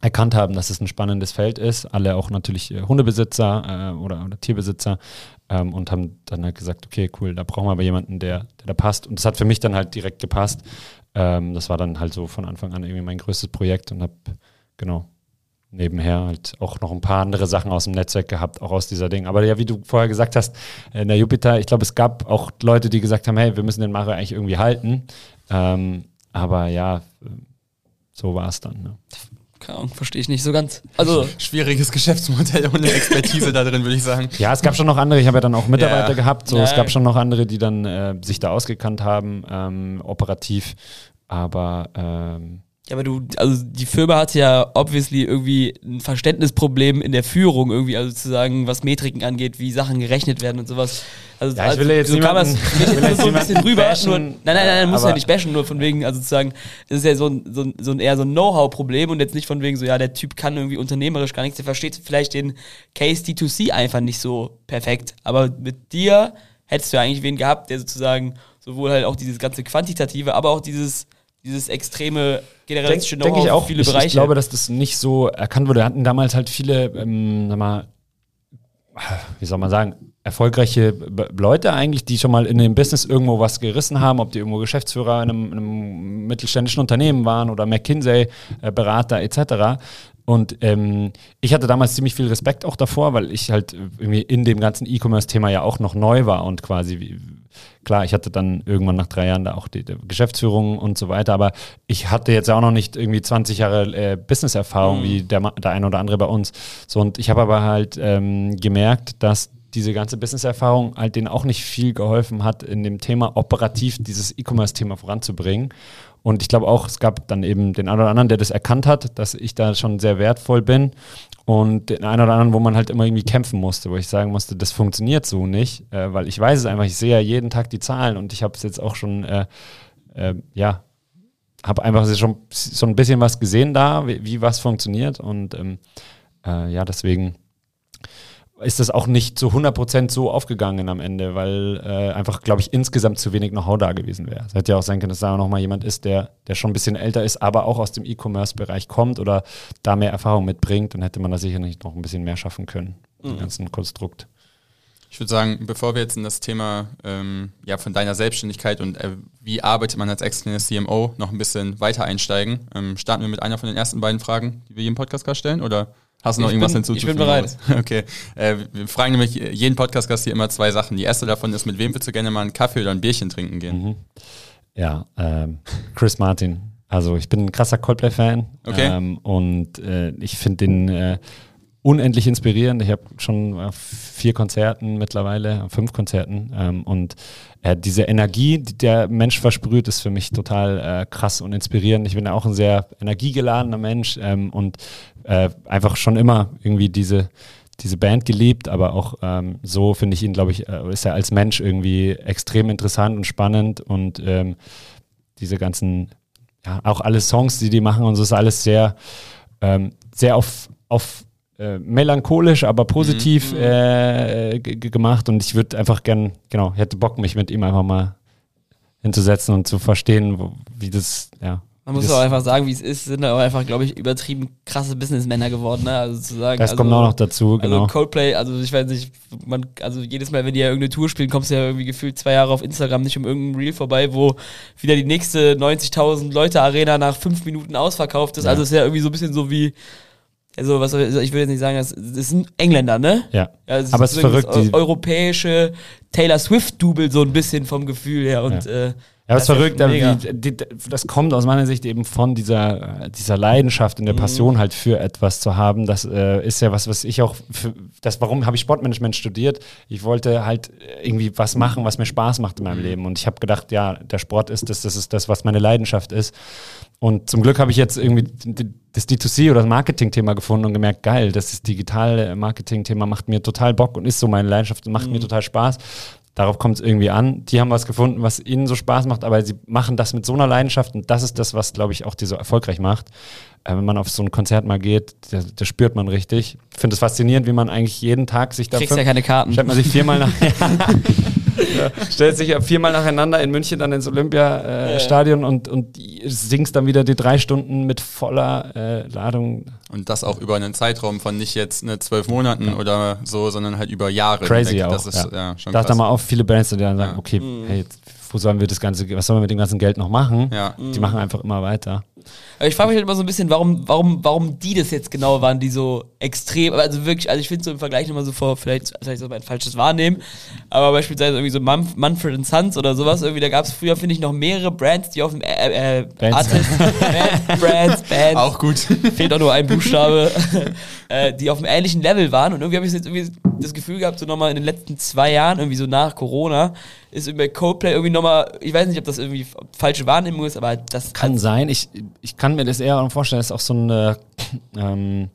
erkannt haben, dass es ein spannendes Feld ist. Alle auch natürlich äh, Hundebesitzer äh, oder, oder, Tierbesitzer ähm, und haben dann halt gesagt, okay, cool, da brauchen wir aber jemanden, der, der da passt. Und das hat für mich dann halt direkt gepasst. Ähm, das war dann halt so von Anfang an irgendwie mein größtes Projekt und habe genau nebenher halt auch noch ein paar andere Sachen aus dem Netzwerk gehabt, auch aus dieser Ding. Aber ja, wie du vorher gesagt hast, in der Jupiter, ich glaube, es gab auch Leute, die gesagt haben, hey, wir müssen den Mario eigentlich irgendwie halten. Ähm, aber ja, so war es dann. Ne? keine Ahnung, verstehe ich nicht so ganz. Also, Schwieriges Geschäftsmodell ohne Expertise da drin, würde ich sagen. Ja, es gab schon noch andere, ich habe ja dann auch Mitarbeiter Ja. gehabt, so Ja, es gab schon noch andere, die dann äh, sich da ausgekannt haben, ähm, operativ. Aber ähm, ja, aber du, also die Firma hatte ja obviously irgendwie ein Verständnisproblem in der Führung irgendwie, also zu sagen, was Metriken angeht, wie Sachen gerechnet werden und sowas. Also, Ja, ich also, will jetzt so kam das niemanden- mich ich will jetzt so ein bisschen rüber. bashen, nur, nein, nein, nein, nein, muss ja nicht bashen, nur von wegen, also zu sagen, es ist ja so ein, so ein, so ein eher so ein Know-how-Problem und jetzt nicht von wegen so, ja, der Typ kann irgendwie unternehmerisch gar nichts, der versteht vielleicht den Case D2C einfach nicht so perfekt. Aber mit dir hättest du ja eigentlich wen gehabt, der sozusagen sowohl halt auch dieses ganze Quantitative, aber auch dieses, dieses extreme generalistische denke ich Know-how für viele ich, Bereiche. ich glaube, dass das nicht so erkannt wurde. Wir hatten damals halt viele, ähm, sag mal, wie soll man sagen, erfolgreiche B Leute eigentlich, die schon mal in dem Business irgendwo was gerissen haben, ob die irgendwo Geschäftsführer in einem, in einem mittelständischen Unternehmen waren oder McKinsey-Berater etc. Und ähm, ich hatte damals ziemlich viel Respekt auch davor, weil ich halt irgendwie in dem ganzen E-Commerce-Thema ja auch noch neu war und quasi, wie, klar, ich hatte dann irgendwann nach drei Jahren da auch die, die Geschäftsführung und so weiter, aber ich hatte jetzt auch noch nicht irgendwie 20 Jahre äh, Business-Erfahrung wie der, der eine oder andere bei uns. So, und ich habe aber halt ähm, gemerkt, dass diese ganze Business-Erfahrung halt denen auch nicht viel geholfen hat, in dem Thema operativ dieses E-Commerce-Thema voranzubringen. Und ich glaube auch, es gab dann eben den einen oder anderen, der das erkannt hat, dass ich da schon sehr wertvoll bin. Und den einen oder anderen, wo man halt immer irgendwie kämpfen musste, wo ich sagen musste, das funktioniert so nicht, äh, weil ich weiß es einfach, ich sehe ja jeden Tag die Zahlen und ich habe es jetzt auch schon, äh, äh, ja, habe einfach schon so ein bisschen was gesehen da, wie, wie was funktioniert und ähm, äh, ja, deswegen ist das auch nicht zu 100% so aufgegangen am Ende, weil äh, einfach, glaube ich, insgesamt zu wenig Know-how da gewesen wäre. Es hätte ja auch sein können, dass da noch mal jemand ist, der, der schon ein bisschen älter ist, aber auch aus dem E-Commerce-Bereich kommt oder da mehr Erfahrung mitbringt, dann hätte man da sicherlich noch ein bisschen mehr schaffen können, im ganzen Konstrukt. Ich würde sagen, bevor wir jetzt in das Thema ähm, ja, von deiner Selbstständigkeit und äh, wie arbeitet man als externer CMO noch ein bisschen weiter einsteigen, ähm, starten wir mit einer von den ersten beiden Fragen, die wir jedem Podcast stellen oder hast du noch Ich irgendwas bin- hinzuzufügen? ich bin bereit. Okay, äh, wir fragen nämlich jeden Podcast-Gast hier immer zwei Sachen. Die erste davon ist, mit wem würdest du gerne mal einen Kaffee oder ein Bierchen trinken gehen? Mhm. Ja, ähm, Chris Martin. Also ich bin ein krasser Coldplay-Fan Okay. ähm, und äh, ich finde den äh, unendlich inspirierend. Ich habe schon auf vier Konzerten mittlerweile, fünf Konzerten ähm, und äh, diese Energie, die der Mensch versprüht, ist für mich total äh, krass und inspirierend. Ich bin ja auch ein sehr energiegeladener Mensch ähm, und äh, einfach schon immer irgendwie diese diese Band geliebt, aber auch ähm, so finde ich ihn, glaube ich, äh, ist er als Mensch irgendwie extrem interessant und spannend und ähm, diese ganzen, ja, auch alle Songs, die die machen und so ist alles sehr, ähm, sehr auf, auf äh, melancholisch, aber positiv äh, g- g- gemacht und ich würde einfach gern, genau, hätte Bock, mich mit ihm einfach mal hinzusetzen und zu verstehen, wo, wie das, ja. Man muss auch einfach sagen, wie es ist, sind aber einfach, glaube ich, übertrieben krasse Businessmänner geworden, ne? Also zu sagen. das also, kommt auch noch dazu, genau. Also Coldplay, also ich weiß nicht, man, also jedes Mal, wenn die ja irgendeine Tour spielen, kommst du ja irgendwie gefühlt zwei Jahre auf Instagram nicht um irgendein Reel vorbei, wo wieder die nächste 90.000 Leute Arena nach fünf Minuten ausverkauft ist. Ja. Also es ist ja irgendwie so ein bisschen so wie, also was soll ich will jetzt nicht sagen, das, das sind Engländer, ne? ja. Es Aber es ist verrückt, Das europäische Taylor Swift-Double so ein bisschen vom Gefühl her und Ja. äh, Ja, aber es ist das verrückt, wie, die, das kommt aus meiner Sicht eben von dieser, äh, dieser Leidenschaft und der Passion halt für etwas zu haben. Das äh, ist ja was, was ich auch, für, das, warum habe ich Sportmanagement studiert? Ich wollte halt irgendwie was machen, was mir Spaß macht in meinem Leben. Und ich habe gedacht, ja, der Sport ist das, das ist das, was meine Leidenschaft ist. Und zum Glück habe ich jetzt irgendwie das D2C oder das Marketing-Thema gefunden und gemerkt, geil, das ist digitale Marketing-Thema macht mir total Bock und ist so meine Leidenschaft und macht mir total Spaß. Darauf kommt es irgendwie an. Die haben was gefunden, was ihnen so Spaß macht, aber sie machen das mit so einer Leidenschaft und das ist das, was, glaube ich, auch die so erfolgreich macht. Äh, wenn man auf so ein Konzert mal geht, das, das spürt man richtig. Ich finde es faszinierend, wie man eigentlich jeden Tag sich da kriegst ja keine Karten. stellt man sich viermal nach ja, stellt sich ja viermal nacheinander in München dann ins Olympiastadion und, und die- singst dann wieder die drei Stunden mit voller äh, Ladung. Und das auch über einen Zeitraum von nicht jetzt ne, zwölf Monaten oder so, sondern halt über Jahre. Crazy auch. Das ist ja, ja. schon da krass. da mal auf viele Bands, die dann sagen, Ja. okay, hey, jetzt, wo sollen wir das ganze, was sollen wir mit dem ganzen Geld noch machen? Ja. Die machen einfach immer weiter. Aber ich frage mich halt immer so ein bisschen, warum, warum, warum die das jetzt genau waren, die so extrem, also wirklich, also ich finde so im Vergleich immer so vor, vielleicht, vielleicht so ein falsches Wahrnehmen, aber beispielsweise irgendwie so Manf Manfred Sons oder sowas, irgendwie, da gab es früher, finde ich, noch mehrere Brands, die auf dem, äh, äh, Bands. Artist, Bands, Brands, Bands, Auch gut. fehlt auch nur ein Buchstabe, äh, die auf einem ähnlichen Level waren. Und irgendwie habe ich jetzt irgendwie das Gefühl gehabt, so nochmal in den letzten zwei Jahren, irgendwie so nach Corona, ist bei Coldplay irgendwie nochmal, ich weiß nicht, ob das irgendwie falsche Wahrnehmung ist, aber das Kann sein. Ich, ich kann mir das eher vorstellen, dass auch so ein, äh, ähm,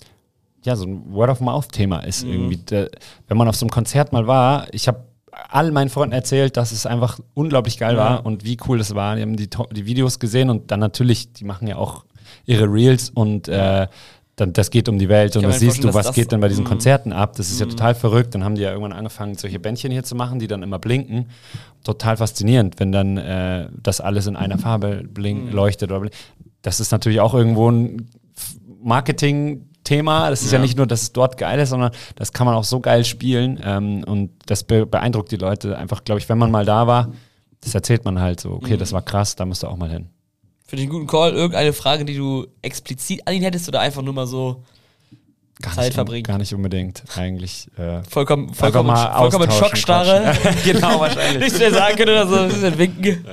ja, so ein Word-of-Mouth-Thema ist irgendwie. Der, wenn man auf so einem Konzert mal war, ich habe all meinen Freunden erzählt, dass es einfach unglaublich geil war und wie cool es war. Die haben die, die Videos gesehen und dann natürlich, die machen ja auch ihre Reels und äh, dann, das geht um die Welt und dann siehst du, was das- geht denn bei diesen Mhm. Konzerten ab. Das ist ja total verrückt. Dann haben die ja irgendwann angefangen, solche Bändchen hier zu machen, die dann immer blinken. Total faszinierend, wenn dann äh, das alles in einer Farbe blink, Mhm. leuchtet. Oder blink. Das ist natürlich auch irgendwo ein F- Marketing-Thema. Das ist ja. Ja. nicht nur, dass es dort geil ist, sondern das kann man auch so geil spielen. Ähm, und das be beeindruckt die Leute einfach, glaube ich, wenn man mal da war. Das erzählt man halt so, okay, Mhm. das war krass, da musst du auch mal hin. Finde ich einen guten Call. Irgendeine Frage, die du explizit an ihn hättest oder einfach nur mal so Gar Zeit nicht, verbringen. Gar nicht unbedingt, eigentlich. Äh, vollkommen, vollkommen, mal vollkommen Schockstarre? genau, wahrscheinlich. Nichts mehr sagen können oder so ein bisschen winken.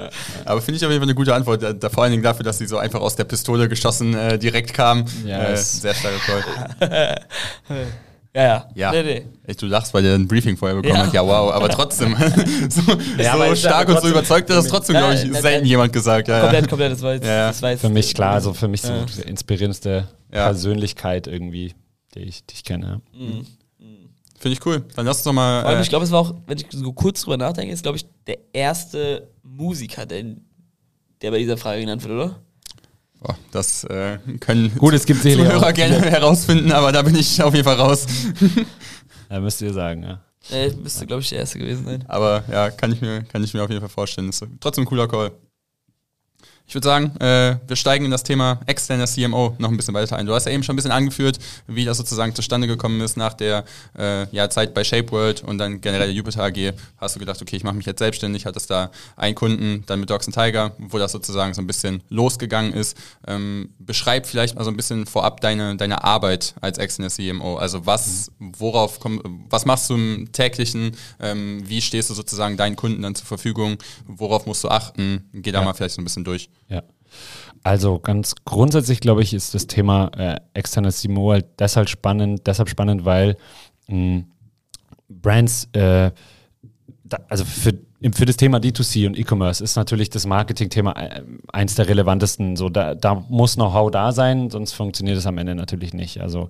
Aber finde ich auf jeden Fall eine gute Antwort. Da, da vor allen Dingen dafür, dass sie so einfach aus der Pistole geschossen äh, direkt kam. Ja, äh, sehr starker Call. Ja, ja. Ja. Nee, nee. Echt, du lachst, weil der ein Briefing vorher bekommen Ja. hat. Ja, wow. Aber trotzdem, so, Ja, so aber stark und so überzeugt, das ist trotzdem, Ja, glaube ich, nein, selten nein. jemand gesagt. Ja, ja. Komplett, komplett, das war jetzt, das war jetzt Für mich klar, also für mich so die inspirierendste Ja. Persönlichkeit irgendwie, die ich, die ich kenne. Finde ich cool. Dann lass uns doch mal. Vor allem, äh, ich glaube, es war auch, wenn ich so kurz drüber nachdenke, ist, glaube ich, der erste Musiker, der, der bei dieser Frage genannt wird, oder? Boah, das äh, können Gut, es gibt Zuhörer auch- gerne herausfinden, aber da bin ich auf jeden Fall raus. Ja, müsst ihr sagen, ja. Äh, müsste, glaube ich, der erste gewesen sein. Aber ja, kann ich mir, kann ich mir auf jeden Fall vorstellen. Ist trotzdem ein cooler Call. Ich würde sagen, äh, wir steigen in das Thema externer CMO noch ein bisschen weiter ein. Du hast ja eben schon ein bisschen angeführt, wie das sozusagen zustande gekommen ist nach der äh, ja, Zeit bei Shape World und dann generell der Jupiter AG. Hast du gedacht, okay, ich mache mich jetzt selbstständig, hattest da einen Kunden, dann mit Dogs and Tiger, wo das sozusagen so ein bisschen losgegangen ist. Ähm, beschreib vielleicht mal so ein bisschen vorab deine, deine Arbeit als externer CMO. Also was, worauf komm, was machst du im täglichen? Ähm, wie stehst du sozusagen deinen Kunden dann zur Verfügung? Worauf musst du achten? Geh da Ja. mal vielleicht so ein bisschen durch. Ja. Also ganz grundsätzlich, glaube ich, ist das Thema äh, externes CMO halt deshalb spannend, deshalb spannend, weil mh, Brands, äh, da, also für, für das Thema D2C und E-Commerce ist natürlich das Marketing-Thema äh, eins der relevantesten. So, da, da muss Know-how da sein, sonst funktioniert es am Ende natürlich nicht. Also,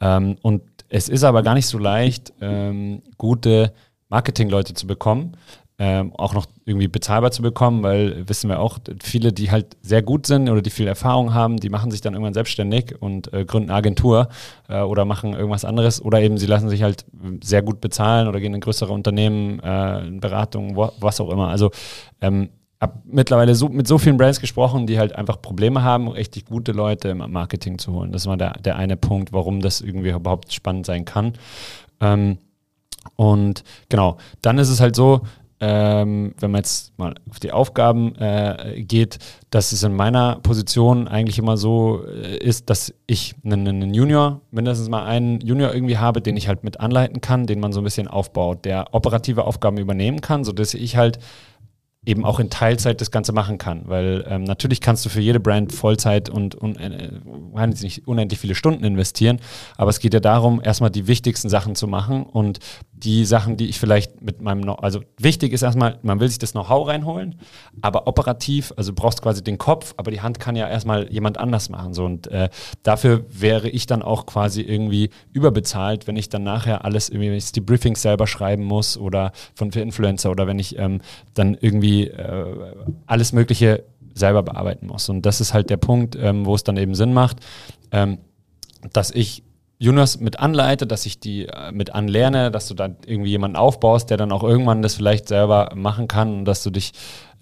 ähm, und es ist aber gar nicht so leicht, ähm, gute Marketingleute zu bekommen ähm, auch noch irgendwie bezahlbar zu bekommen, weil wissen wir auch, viele, die halt sehr gut sind oder die viel Erfahrung haben, die machen sich dann irgendwann selbstständig und äh, gründen eine Agentur äh, oder machen irgendwas anderes oder eben sie lassen sich halt sehr gut bezahlen oder gehen in größere Unternehmen, äh, in Beratung, wo, was auch immer. Also ähm, habe mittlerweile so, mit so vielen Brands gesprochen, die halt einfach Probleme haben, richtig gute Leute im Marketing zu holen. Das war der, der eine Punkt, warum das irgendwie überhaupt spannend sein kann. Ähm, und genau, dann ist es halt so, ähm, wenn man jetzt mal auf die Aufgaben äh, geht, dass es in meiner Position eigentlich immer so äh, ist, dass ich einen, einen Junior, mindestens mal einen Junior irgendwie habe, den ich halt mit anleiten kann, den man so ein bisschen aufbaut, der operative Aufgaben übernehmen kann, sodass ich halt eben auch in Teilzeit das Ganze machen kann. Weil ähm, natürlich kannst du für jede Brand Vollzeit und, und äh, nicht, unendlich viele Stunden investieren, aber es geht ja darum, erstmal die wichtigsten Sachen zu machen und die Sachen, die ich vielleicht mit meinem, also wichtig ist erstmal, man will sich das Know-how reinholen, aber operativ, also du brauchst quasi den Kopf, aber die Hand kann ja erstmal jemand anders machen. So. Und äh, dafür wäre ich dann auch quasi irgendwie überbezahlt, wenn ich dann nachher alles irgendwie, wenn ich die Briefings selber schreiben muss oder von für Influencer oder wenn ich ähm, dann irgendwie äh, alles Mögliche selber bearbeiten muss. Und das ist halt der Punkt, ähm, wo es dann eben Sinn macht, ähm, dass ich Juniors mit anleite, dass ich die äh, mit anlerne, dass du dann irgendwie jemanden aufbaust, der dann auch irgendwann das vielleicht selber machen kann und dass du dich,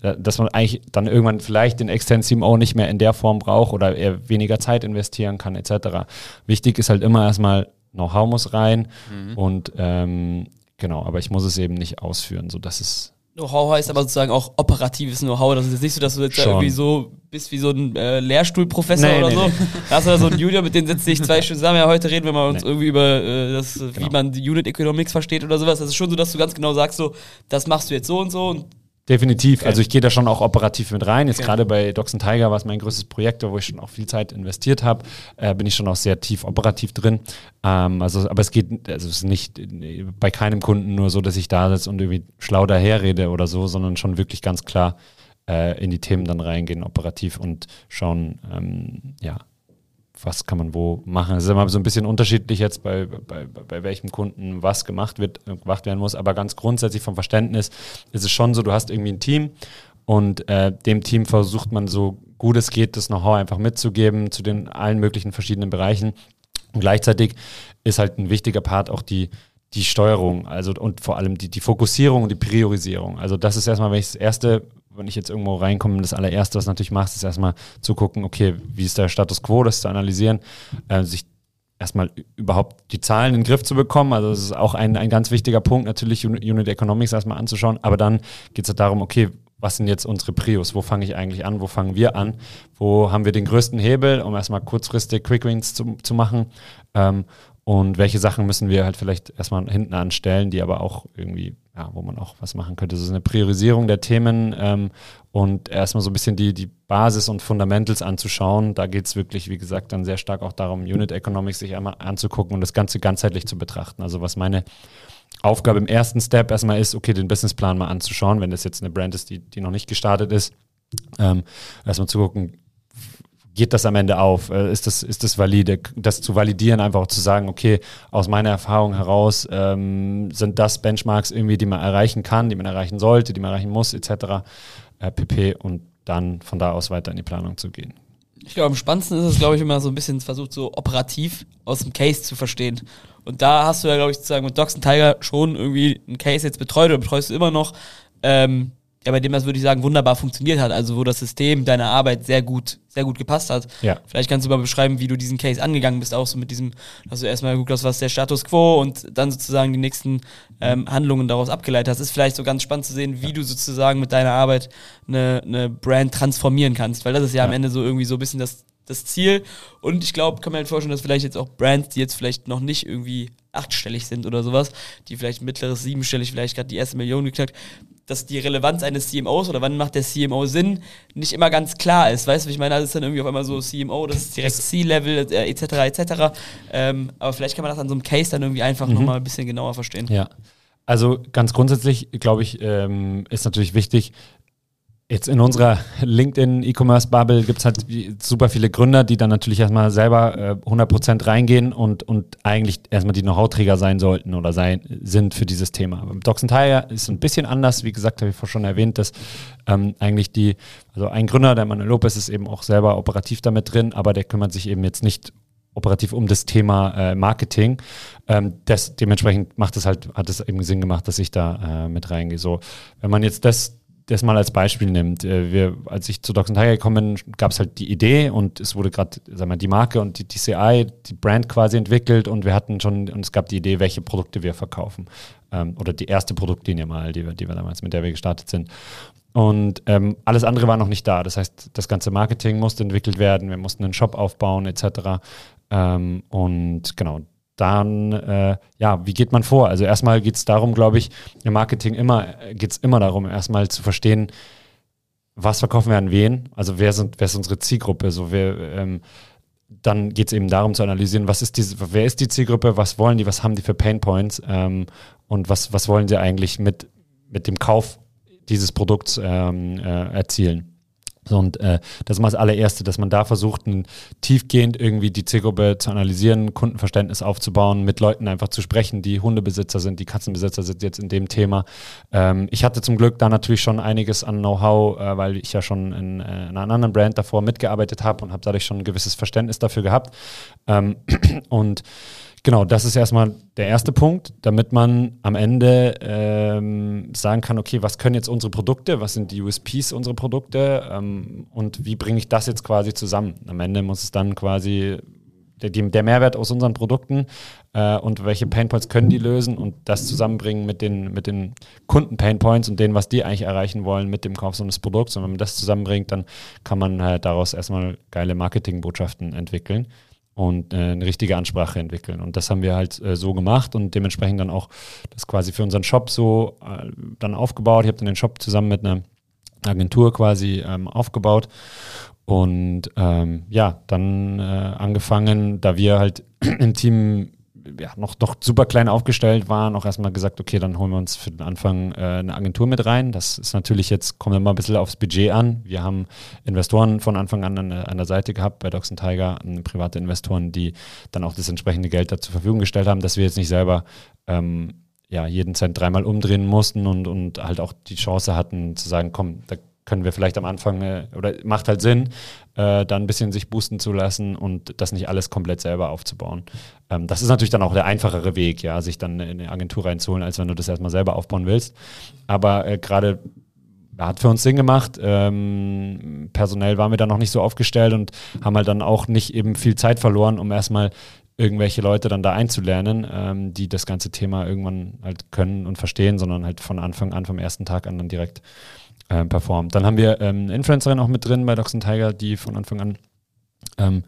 äh, dass man eigentlich dann irgendwann vielleicht den externen CMO nicht mehr in der Form braucht oder er weniger Zeit investieren kann, etc. Wichtig ist halt immer erstmal, Know-how muss rein und ähm, genau, aber ich muss es eben nicht ausführen, so dass es Know-how heißt aber sozusagen auch operatives Know-how. Das ist jetzt nicht so, dass du jetzt Schon. irgendwie so bist wie so ein äh, Lehrstuhlprofessor Nee, oder nee, so. nee. Da hast du da so einen Junior, mit dem setzt sich zwei Stunden zusammen. Ja, heute reden wir mal uns irgendwie über äh, das, wie Genau. man die Unit Economics versteht oder sowas. Das ist schon so, dass du ganz genau sagst, so, das machst du jetzt so und so und Definitiv. Also ich gehe da schon auch operativ mit rein. Jetzt Okay. gerade bei Docs and Tiger, was mein größtes Projekt war, wo ich schon auch viel Zeit investiert habe, äh, bin ich schon auch sehr tief operativ drin. Ähm, also, aber es geht, also es ist nicht äh, bei keinem Kunden nur so, dass ich da sitze und irgendwie schlau daherrede oder so, sondern schon wirklich ganz klar äh, in die Themen dann reingehen, operativ und schauen, ähm, ja, was kann man wo machen. Es ist immer so ein bisschen unterschiedlich jetzt, bei, bei, bei welchem Kunden was gemacht wird, äh, gemacht werden muss. Aber ganz grundsätzlich vom Verständnis ist es schon so, du hast irgendwie ein Team und äh, dem Team versucht man so gut es geht, das Know-how einfach mitzugeben zu den allen möglichen verschiedenen Bereichen. Und gleichzeitig ist halt ein wichtiger Part auch die, die Steuerung, also und vor allem die, die Fokussierung und die Priorisierung. Also das ist erstmal, wenn ich das erste, wenn ich jetzt irgendwo reinkomme, das allererste, was du natürlich machst, ist erstmal zu gucken, okay, wie ist der Status quo, das zu analysieren, äh, sich erstmal überhaupt die Zahlen in den Griff zu bekommen. Also das ist auch ein, ein ganz wichtiger Punkt, natürlich Uni- Unit Economics erstmal anzuschauen, aber dann geht es halt darum, okay, was sind jetzt unsere Prios? Wo fange ich eigentlich an? Wo fangen wir an? Wo haben wir den größten Hebel, um erstmal kurzfristig Quick Wins zu, zu machen? Ähm, und welche Sachen müssen wir halt vielleicht erstmal hinten anstellen, die aber auch irgendwie, ja, wo man auch was machen könnte. Ist eine Priorisierung der Themen ähm, und erstmal so ein bisschen die, die Basis und Fundamentals anzuschauen. Da geht es wirklich, wie gesagt, dann sehr stark auch darum, Unit Economics sich einmal anzugucken und das Ganze ganzheitlich zu betrachten. Also was meine Aufgabe im ersten Step erstmal ist, okay, den Businessplan mal anzuschauen, wenn das jetzt eine Brand ist, die, die noch nicht gestartet ist. Ähm, erstmal zu gucken, geht das am Ende auf? Äh, Ist das, ist das valide? Das zu validieren, einfach auch zu sagen, okay, aus meiner Erfahrung heraus ähm, sind das Benchmarks irgendwie, die man erreichen kann, die man erreichen sollte, die man erreichen muss, etc. Äh, pp. Und dann von da aus weiter in die Planung zu gehen. Ich glaube, am spannendsten ist es, glaube ich, man so ein bisschen versucht, so operativ aus dem Case zu verstehen. Und da hast du ja, glaube ich, sozusagen mit Docs and Tiger schon irgendwie einen Case jetzt betreut oder betreust du immer noch, ähm, ja, bei dem das, würde ich sagen, wunderbar funktioniert hat. Also, wo das System deiner Arbeit sehr gut, sehr gut gepasst hat. Ja. Vielleicht kannst du mal beschreiben, wie du diesen Case angegangen bist, auch so mit diesem, dass du erstmal geguckt hast, was der Status quo und dann sozusagen die nächsten ähm, Handlungen daraus abgeleitet hast. Ist vielleicht so ganz spannend zu sehen, wie du sozusagen mit deiner Arbeit eine, eine Brand transformieren kannst, weil das ist ja, am Ja. Ende so irgendwie so ein bisschen das, das Ziel. Und ich glaube, kann mir halt vorstellen, dass vielleicht jetzt auch Brands, die jetzt vielleicht noch nicht irgendwie achtstellig sind oder sowas, die vielleicht mittleres, siebenstellig, vielleicht gerade die erste Million geknackt, dass die Relevanz eines CMOs oder wann macht der CMO Sinn, nicht immer ganz klar ist. Weißt du, wie ich meine? Das ist dann irgendwie auf einmal so CMO, das ist direkt C-Level, äh, etc., etc. Ähm, aber vielleicht kann man das an so einem Case dann irgendwie einfach nochmal ein bisschen genauer verstehen. Ja. Also ganz grundsätzlich, glaube ich, ähm, ist natürlich wichtig, Jetzt in unserer LinkedIn-E-Commerce-Bubble gibt es halt super viele Gründer, die dann natürlich erstmal selber äh, 100% reingehen und, und eigentlich erstmal die Know-how-Träger sein sollten oder sein, sind für dieses Thema. Beim Docs Tire ist ein bisschen anders. Wie gesagt, habe ich vorhin schon erwähnt, dass ähm, eigentlich die, also ein Gründer, der Manuel Lopez, ist eben auch selber operativ damit drin, aber der kümmert sich eben jetzt nicht operativ um das Thema äh, Marketing. Ähm, das, dementsprechend macht es halt, hat es eben Sinn gemacht, dass ich da äh, mit reingehe. So, wenn man jetzt das das mal als Beispiel nimmt. Äh, wir, als ich zu Docs Tiger gekommen bin, gab es halt die Idee und es wurde gerade, die Marke und die DCI, die Brand quasi entwickelt und wir hatten schon, und es gab die Idee, welche Produkte wir verkaufen. Ähm, oder die erste Produktlinie mal, die wir, die wir damals, mit der wir gestartet sind. Und ähm, alles andere war noch nicht da. Das heißt, das ganze Marketing musste entwickelt werden, wir mussten einen Shop aufbauen, etc. Ähm, und genau, dann, äh, ja, wie geht man vor? Also erstmal geht es darum, glaube ich, im Marketing immer, geht es immer darum, erstmal zu verstehen, was verkaufen wir an wen? Also wer sind, wer ist unsere Zielgruppe? So wer, ähm, dann geht es eben darum zu analysieren, was ist diese, wer ist die Zielgruppe, was wollen die, was haben die für Pain Points ähm, und was, was wollen sie eigentlich mit, mit dem Kauf dieses Produkts ähm, äh, erzielen. Und äh, das ist mal das allererste, dass man da versucht, ein, tiefgehend irgendwie die Zielgruppe zu analysieren, Kundenverständnis aufzubauen, mit Leuten einfach zu sprechen, die Hundebesitzer sind, die Katzenbesitzer sind jetzt in dem Thema. Ähm, ich hatte zum Glück da natürlich schon einiges an Know-how, äh, weil ich ja schon in, äh, in einer anderen Brand davor mitgearbeitet habe und habe dadurch schon ein gewisses Verständnis dafür gehabt. Ähm, und Genau, das ist erstmal der erste Punkt, damit man am Ende ähm, sagen kann, okay, was können jetzt unsere Produkte, was sind die USPs unserer Produkte ähm, und wie bringe ich das jetzt quasi zusammen? Am Ende muss es dann quasi der, der Mehrwert aus unseren Produkten äh, und welche Painpoints können die lösen und das zusammenbringen mit den, mit den Kunden-Painpoints und denen, was die eigentlich erreichen wollen mit dem Kauf so eines Produkts. Und wenn man das zusammenbringt, dann kann man halt daraus erstmal geile Marketingbotschaften entwickeln und äh, eine richtige Ansprache entwickeln. Und das haben wir halt äh, so gemacht und dementsprechend dann auch das quasi für unseren Shop so äh, dann aufgebaut. Ich habe dann den Shop zusammen mit einer Agentur quasi ähm, aufgebaut und ähm, ja, dann angefangen, da wir halt im Team ja, noch, noch super klein aufgestellt waren, auch erstmal gesagt, okay, dann holen wir uns für den Anfang äh, eine Agentur mit rein. Das ist natürlich jetzt, kommt immer ein bisschen aufs Budget an. Wir haben Investoren von Anfang an an, an der Seite gehabt, bei Docs Tiger, private Investoren, die dann auch das entsprechende Geld da zur Verfügung gestellt haben, dass wir jetzt nicht selber ähm, ja, jeden Cent dreimal umdrehen mussten und, und halt auch die Chance hatten zu sagen, komm, da können wir vielleicht am Anfang, äh, oder macht halt Sinn, äh, dann ein bisschen sich boosten zu lassen und das nicht alles komplett selber aufzubauen. Ähm, das ist natürlich dann auch der einfachere Weg, ja, sich dann in eine Agentur reinzuholen, als wenn du das erstmal selber aufbauen willst. Aber äh, gerade hat für uns Sinn gemacht. Ähm, personell waren wir da noch nicht so aufgestellt und haben halt dann auch nicht eben viel Zeit verloren, um erstmal irgendwelche Leute dann da einzulernen, ähm, die das ganze Thema irgendwann halt können und verstehen, sondern halt von Anfang an, vom ersten Tag an dann direkt äh, performt. Dann haben wir ähm, eine Influencerin auch mit drin bei Docs Tiger, die von Anfang an ähm,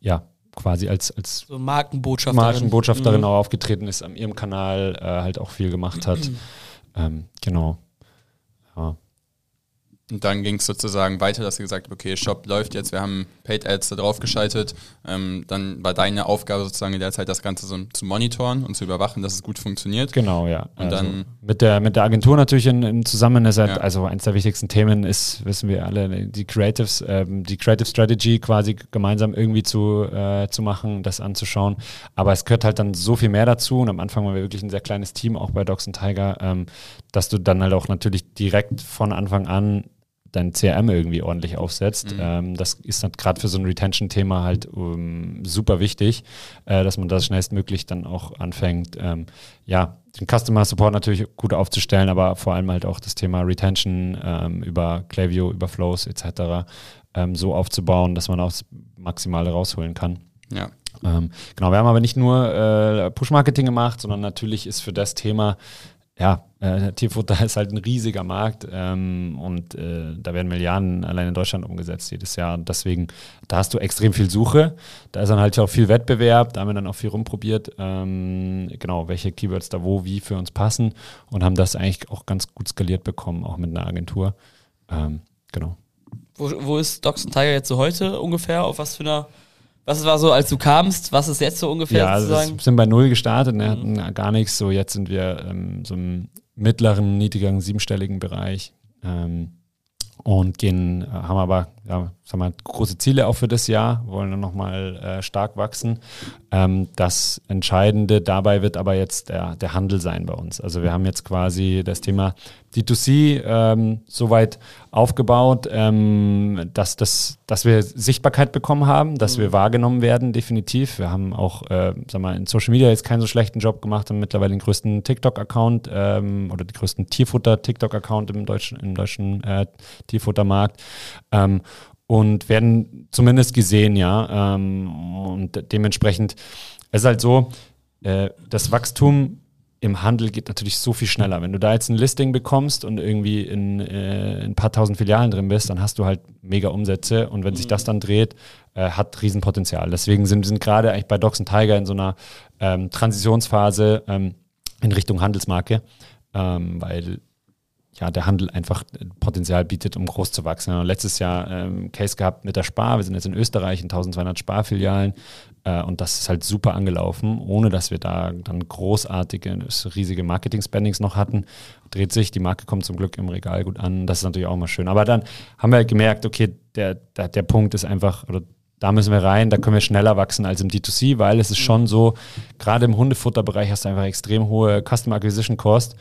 ja quasi als, als so Markenbotschafterin, Markenbotschafterin mhm. auch aufgetreten ist, an ihrem Kanal äh, halt auch viel gemacht hat. ähm, genau. Ja. Und dann ging es sozusagen weiter, dass ihr gesagt habt, okay, Shop läuft jetzt, wir haben Paid Ads da drauf geschaltet. Ähm, dann war deine Aufgabe sozusagen in der Zeit, das Ganze so zu monitoren und zu überwachen, dass es gut funktioniert. Genau, ja. Und also dann mit der, mit der Agentur natürlich in, in zusammen ist halt, ja. also eines der wichtigsten Themen ist, wissen wir alle, die Creatives, ähm, die Creative Strategy quasi gemeinsam irgendwie zu, äh, zu machen, das anzuschauen. Aber es gehört halt dann so viel mehr dazu und am Anfang waren wir wirklich ein sehr kleines Team, auch bei Dogs Tiger, ähm, dass du dann halt auch natürlich direkt von Anfang an dein CRM irgendwie ordentlich aufsetzt. Mhm. Ähm, das ist dann gerade für so ein Retention-Thema halt um, ähm, super wichtig, äh, dass man das schnellstmöglich dann auch anfängt, ähm, ja, den Customer Support natürlich gut aufzustellen, aber vor allem halt auch das Thema Retention ähm, über Klaviyo, über Flows etc. Ähm, so aufzubauen, dass man auch das Maximale rausholen kann. Ja. Ähm, genau, wir haben aber nicht nur äh, Push-Marketing gemacht, sondern natürlich ist für das Thema ja, äh, Tierfutter ist halt ein riesiger Markt ähm, und äh, da werden Milliarden allein in Deutschland umgesetzt jedes Jahr. Und deswegen, da hast du extrem viel Suche. Da ist dann halt auch viel Wettbewerb. Da haben wir dann auch viel rumprobiert, ähm, genau, welche Keywords da wo, wie für uns passen und haben das eigentlich auch ganz gut skaliert bekommen, auch mit einer Agentur. Ähm, genau. Wo, wo ist Docs Tiger jetzt so heute ungefähr? Auf was für einer was war so, als du kamst? Was ist jetzt so ungefähr? Ja, also wir sind bei null gestartet, ne, hatten mhm. gar nichts. So, jetzt sind wir ähm, so im mittleren, niedrigeren, siebenstelligen Bereich. Ähm, und gehen, äh, haben aber ja, sagen wir, große Ziele auch für das Jahr, wollen dann nochmal äh, stark wachsen. Ähm, das Entscheidende dabei wird aber jetzt der, der Handel sein bei uns. Also wir haben jetzt quasi das Thema D2C ähm, soweit aufgebaut, ähm, dass, das, dass wir Sichtbarkeit bekommen haben, dass mhm. wir wahrgenommen werden, definitiv. Wir haben auch, äh, sag mal, in Social Media jetzt keinen so schlechten Job gemacht, haben mittlerweile den größten TikTok-Account ähm, oder den größten Tierfutter-TikTok-Account im deutschen, im deutschen äh, Tierfuttermarkt. Ähm, und werden zumindest gesehen, ja. Ähm, und dementsprechend es ist halt so, äh, das Wachstum im Handel geht natürlich so viel schneller. Wenn du da jetzt ein Listing bekommst und irgendwie in, äh, in ein paar tausend Filialen drin bist, dann hast du halt mega Umsätze und wenn mhm. sich das dann dreht, äh, hat Riesenpotenzial. Deswegen sind, sind gerade eigentlich bei Docs Tiger in so einer ähm, Transitionsphase ähm, in Richtung Handelsmarke, ähm, weil ja, der Handel einfach Potenzial bietet, um groß zu wachsen. Haben letztes Jahr ähm, Case gehabt mit der Spar. Wir sind jetzt in Österreich in 1200 Sparfilialen äh, und das ist halt super angelaufen, ohne dass wir da dann großartige, riesige Marketing-Spendings noch hatten. Dreht sich, die Marke kommt zum Glück im Regal gut an. Das ist natürlich auch mal schön. Aber dann haben wir halt gemerkt, okay, der, der, der Punkt ist einfach, oder da müssen wir rein, da können wir schneller wachsen als im D2C, weil es ist schon so, gerade im Hundefutterbereich hast du einfach extrem hohe Customer Acquisition Cost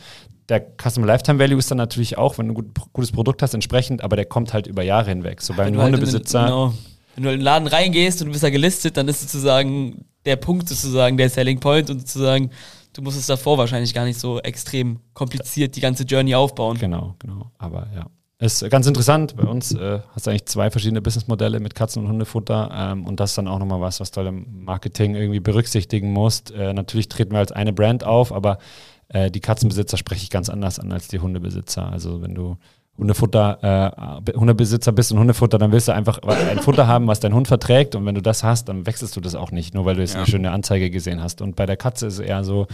der Customer Lifetime Value ist dann natürlich auch, wenn du ein gut, gutes Produkt hast, entsprechend, aber der kommt halt über Jahre hinweg. So beim Hundebesitzer. Halt genau. Wenn du in den Laden reingehst und du bist da gelistet, dann ist sozusagen der Punkt sozusagen der Selling Point und sozusagen du musst es davor wahrscheinlich gar nicht so extrem kompliziert die ganze Journey aufbauen. Genau, genau. Aber ja. ist ganz interessant. Bei uns äh, hast du eigentlich zwei verschiedene Businessmodelle mit Katzen- und Hundefutter ähm, und das ist dann auch nochmal was, was du halt im Marketing irgendwie berücksichtigen musst. Äh, natürlich treten wir als eine Brand auf, aber äh, die Katzenbesitzer spreche ich ganz anders an als die Hundebesitzer. Also wenn du Hundefutter, äh, Hundebesitzer bist und Hundefutter, dann willst du einfach ein Futter haben, was dein Hund verträgt. Und wenn du das hast, dann wechselst du das auch nicht, nur weil du jetzt ja. eine schöne Anzeige gesehen hast. Und bei der Katze ist es eher so,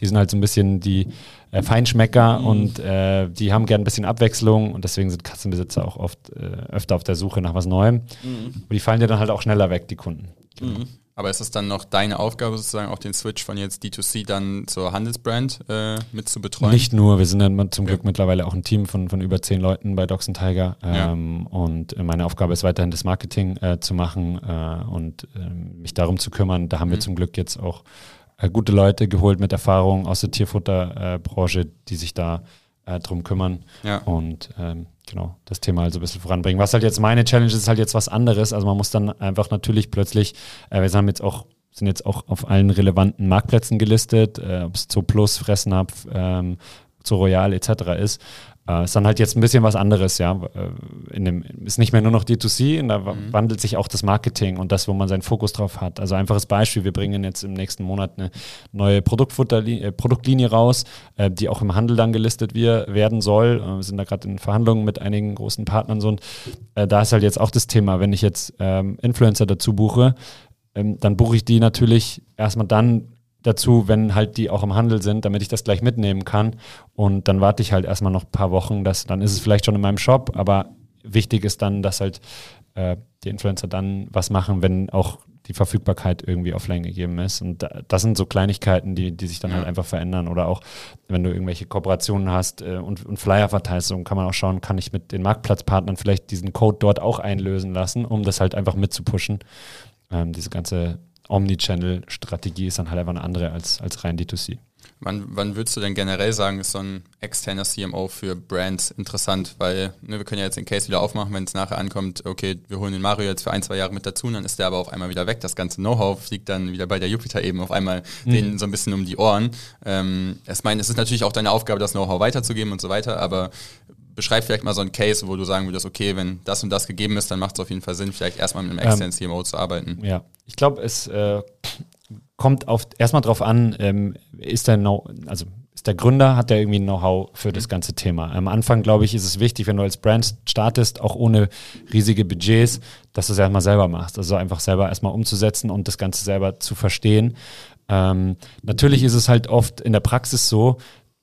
die sind halt so ein bisschen die äh, Feinschmecker mhm. und äh, die haben gern ein bisschen Abwechslung und deswegen sind Katzenbesitzer auch oft äh, öfter auf der Suche nach was Neuem. Mhm. Und die fallen dir dann halt auch schneller weg, die Kunden. Genau. Mhm. Aber ist es dann noch deine Aufgabe, sozusagen auch den Switch von jetzt D2C dann zur Handelsbrand äh, mit zu betreuen? Nicht nur, wir sind dann zum Glück mittlerweile auch ein Team von, von über zehn Leuten bei Docs Tiger. Ähm, ja. Und meine Aufgabe ist weiterhin das Marketing äh, zu machen äh, und ähm, mich darum zu kümmern. Da haben mhm. wir zum Glück jetzt auch äh, gute Leute geholt mit Erfahrung aus der Tierfutterbranche, die sich da äh, drum kümmern. Ja. Und ähm, genau, das Thema also ein bisschen voranbringen. Was halt jetzt meine Challenge ist, ist halt jetzt was anderes. Also man muss dann einfach natürlich plötzlich, äh, wir haben jetzt auch sind jetzt auch auf allen relevanten Marktplätzen gelistet, äh, ob es Zoo Plus, Fressnapf, ähm, Zoo Royal etc. ist. Äh, ist dann halt jetzt ein bisschen was anderes, ja. Äh, in dem, ist nicht mehr nur noch D2C, und da mhm. wandelt sich auch das Marketing und das, wo man seinen Fokus drauf hat. Also einfaches Beispiel, wir bringen jetzt im nächsten Monat eine neue äh, Produktlinie raus, äh, die auch im Handel dann gelistet wir, werden soll. Äh, wir sind da gerade in Verhandlungen mit einigen großen Partnern so und da ist halt jetzt auch das Thema, wenn ich jetzt ähm, Influencer dazu buche, ähm, dann buche ich die natürlich erstmal dann dazu, wenn halt die auch im Handel sind, damit ich das gleich mitnehmen kann. Und dann warte ich halt erstmal noch ein paar Wochen, dass, dann ist es vielleicht schon in meinem Shop, aber wichtig ist dann, dass halt äh, die Influencer dann was machen, wenn auch die Verfügbarkeit irgendwie offline gegeben ist. Und das sind so Kleinigkeiten, die, die sich dann halt einfach verändern. Oder auch, wenn du irgendwelche Kooperationen hast äh, und, und Flyer verteilst, kann man auch schauen, kann ich mit den Marktplatzpartnern vielleicht diesen Code dort auch einlösen lassen, um das halt einfach mitzupushen. Ähm, diese ganze Omnichannel-Strategie ist dann halt einfach eine andere als, als rein D2C. Wann, wann würdest du denn generell sagen, ist so ein externer CMO für Brands interessant? Weil ne, wir können ja jetzt den Case wieder aufmachen, wenn es nachher ankommt, okay, wir holen den Mario jetzt für ein, zwei Jahre mit dazu, dann ist der aber auf einmal wieder weg. Das ganze Know-how fliegt dann wieder bei der Jupiter eben auf einmal mhm. denen so ein bisschen um die Ohren. Ähm, ich meine, es ist natürlich auch deine Aufgabe, das Know-how weiterzugeben und so weiter, aber beschreib vielleicht mal so einen Case, wo du sagen würdest, okay, wenn das und das gegeben ist, dann macht es auf jeden Fall Sinn, vielleicht erstmal mit einem externen ähm, CMO zu arbeiten. Ja, ich glaube, es äh, kommt auf, erstmal darauf an, ähm, ist der no also ist der Gründer, hat der irgendwie ein Know-how für das mhm. ganze Thema. Am Anfang, glaube ich, ist es wichtig, wenn du als Brand startest, auch ohne riesige Budgets, dass du es erstmal selber machst. Also einfach selber erstmal umzusetzen und das Ganze selber zu verstehen. Ähm, natürlich ist es halt oft in der Praxis so,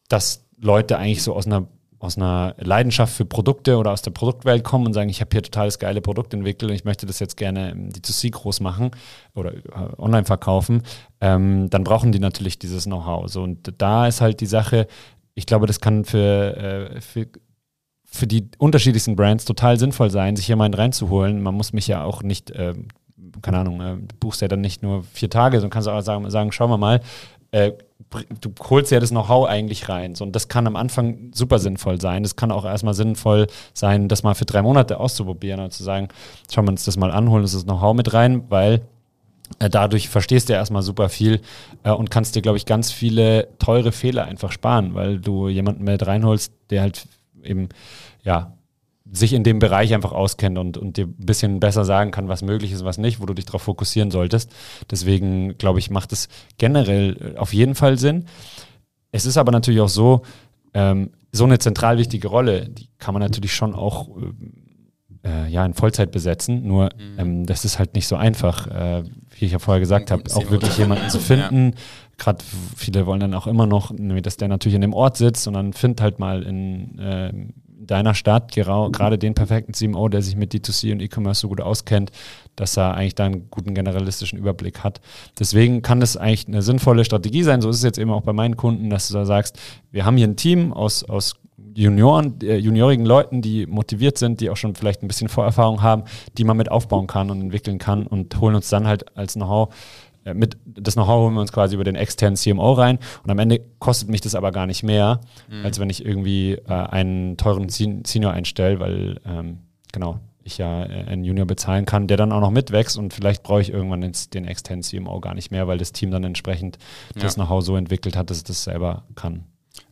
dass Leute eigentlich so aus einer aus einer Leidenschaft für Produkte oder aus der Produktwelt kommen und sagen, ich habe hier totales geile Produkt entwickelt und ich möchte das jetzt gerne D2C groß machen oder äh, online verkaufen, ähm, dann brauchen die natürlich dieses Know-how. So, und da ist halt die Sache, ich glaube, das kann für, äh, für, für die unterschiedlichsten Brands total sinnvoll sein, sich jemanden reinzuholen. Man muss mich ja auch nicht, äh, keine Ahnung, äh, buchst ja dann nicht nur vier Tage, sondern kannst auch sagen, sagen schauen wir mal, äh, du holst ja das Know-how eigentlich rein. So, und das kann am Anfang super sinnvoll sein. Das kann auch erstmal sinnvoll sein, das mal für drei Monate auszuprobieren und zu sagen, schauen wir uns das mal an, holen uns das Know-how mit rein, weil äh, dadurch verstehst du ja erstmal super viel äh, und kannst dir, glaube ich, ganz viele teure Fehler einfach sparen, weil du jemanden mit reinholst, der halt eben, ja, sich in dem Bereich einfach auskennt und, und dir ein bisschen besser sagen kann, was möglich ist, was nicht, wo du dich darauf fokussieren solltest. Deswegen, glaube ich, macht es generell äh, auf jeden Fall Sinn. Es ist aber natürlich auch so, ähm, so eine zentral wichtige Rolle, die kann man natürlich schon auch äh, ja, in Vollzeit besetzen. Nur mhm. ähm, das ist halt nicht so einfach, äh, wie ich ja vorher gesagt habe, auch wirklich jemanden zu finden. Ja. Gerade viele wollen dann auch immer noch, dass der natürlich in dem Ort sitzt und dann find halt mal in äh, deiner Stadt gerade den perfekten CMO, der sich mit D2C und E-Commerce so gut auskennt, dass er eigentlich da einen guten generalistischen Überblick hat. Deswegen kann das eigentlich eine sinnvolle Strategie sein. So ist es jetzt eben auch bei meinen Kunden, dass du da sagst, wir haben hier ein Team aus, aus Junioren, äh, juniorigen Leuten, die motiviert sind, die auch schon vielleicht ein bisschen Vorerfahrung haben, die man mit aufbauen kann und entwickeln kann und holen uns dann halt als Know-how mit das Know-how holen wir uns quasi über den externen CMO rein und am Ende kostet mich das aber gar nicht mehr, mhm. als wenn ich irgendwie äh, einen teuren Senior einstelle, weil ähm, genau ich ja äh, einen Junior bezahlen kann, der dann auch noch mitwächst und vielleicht brauche ich irgendwann den, den externen CMO gar nicht mehr, weil das Team dann entsprechend ja. das Know-how so entwickelt hat, dass es das selber kann.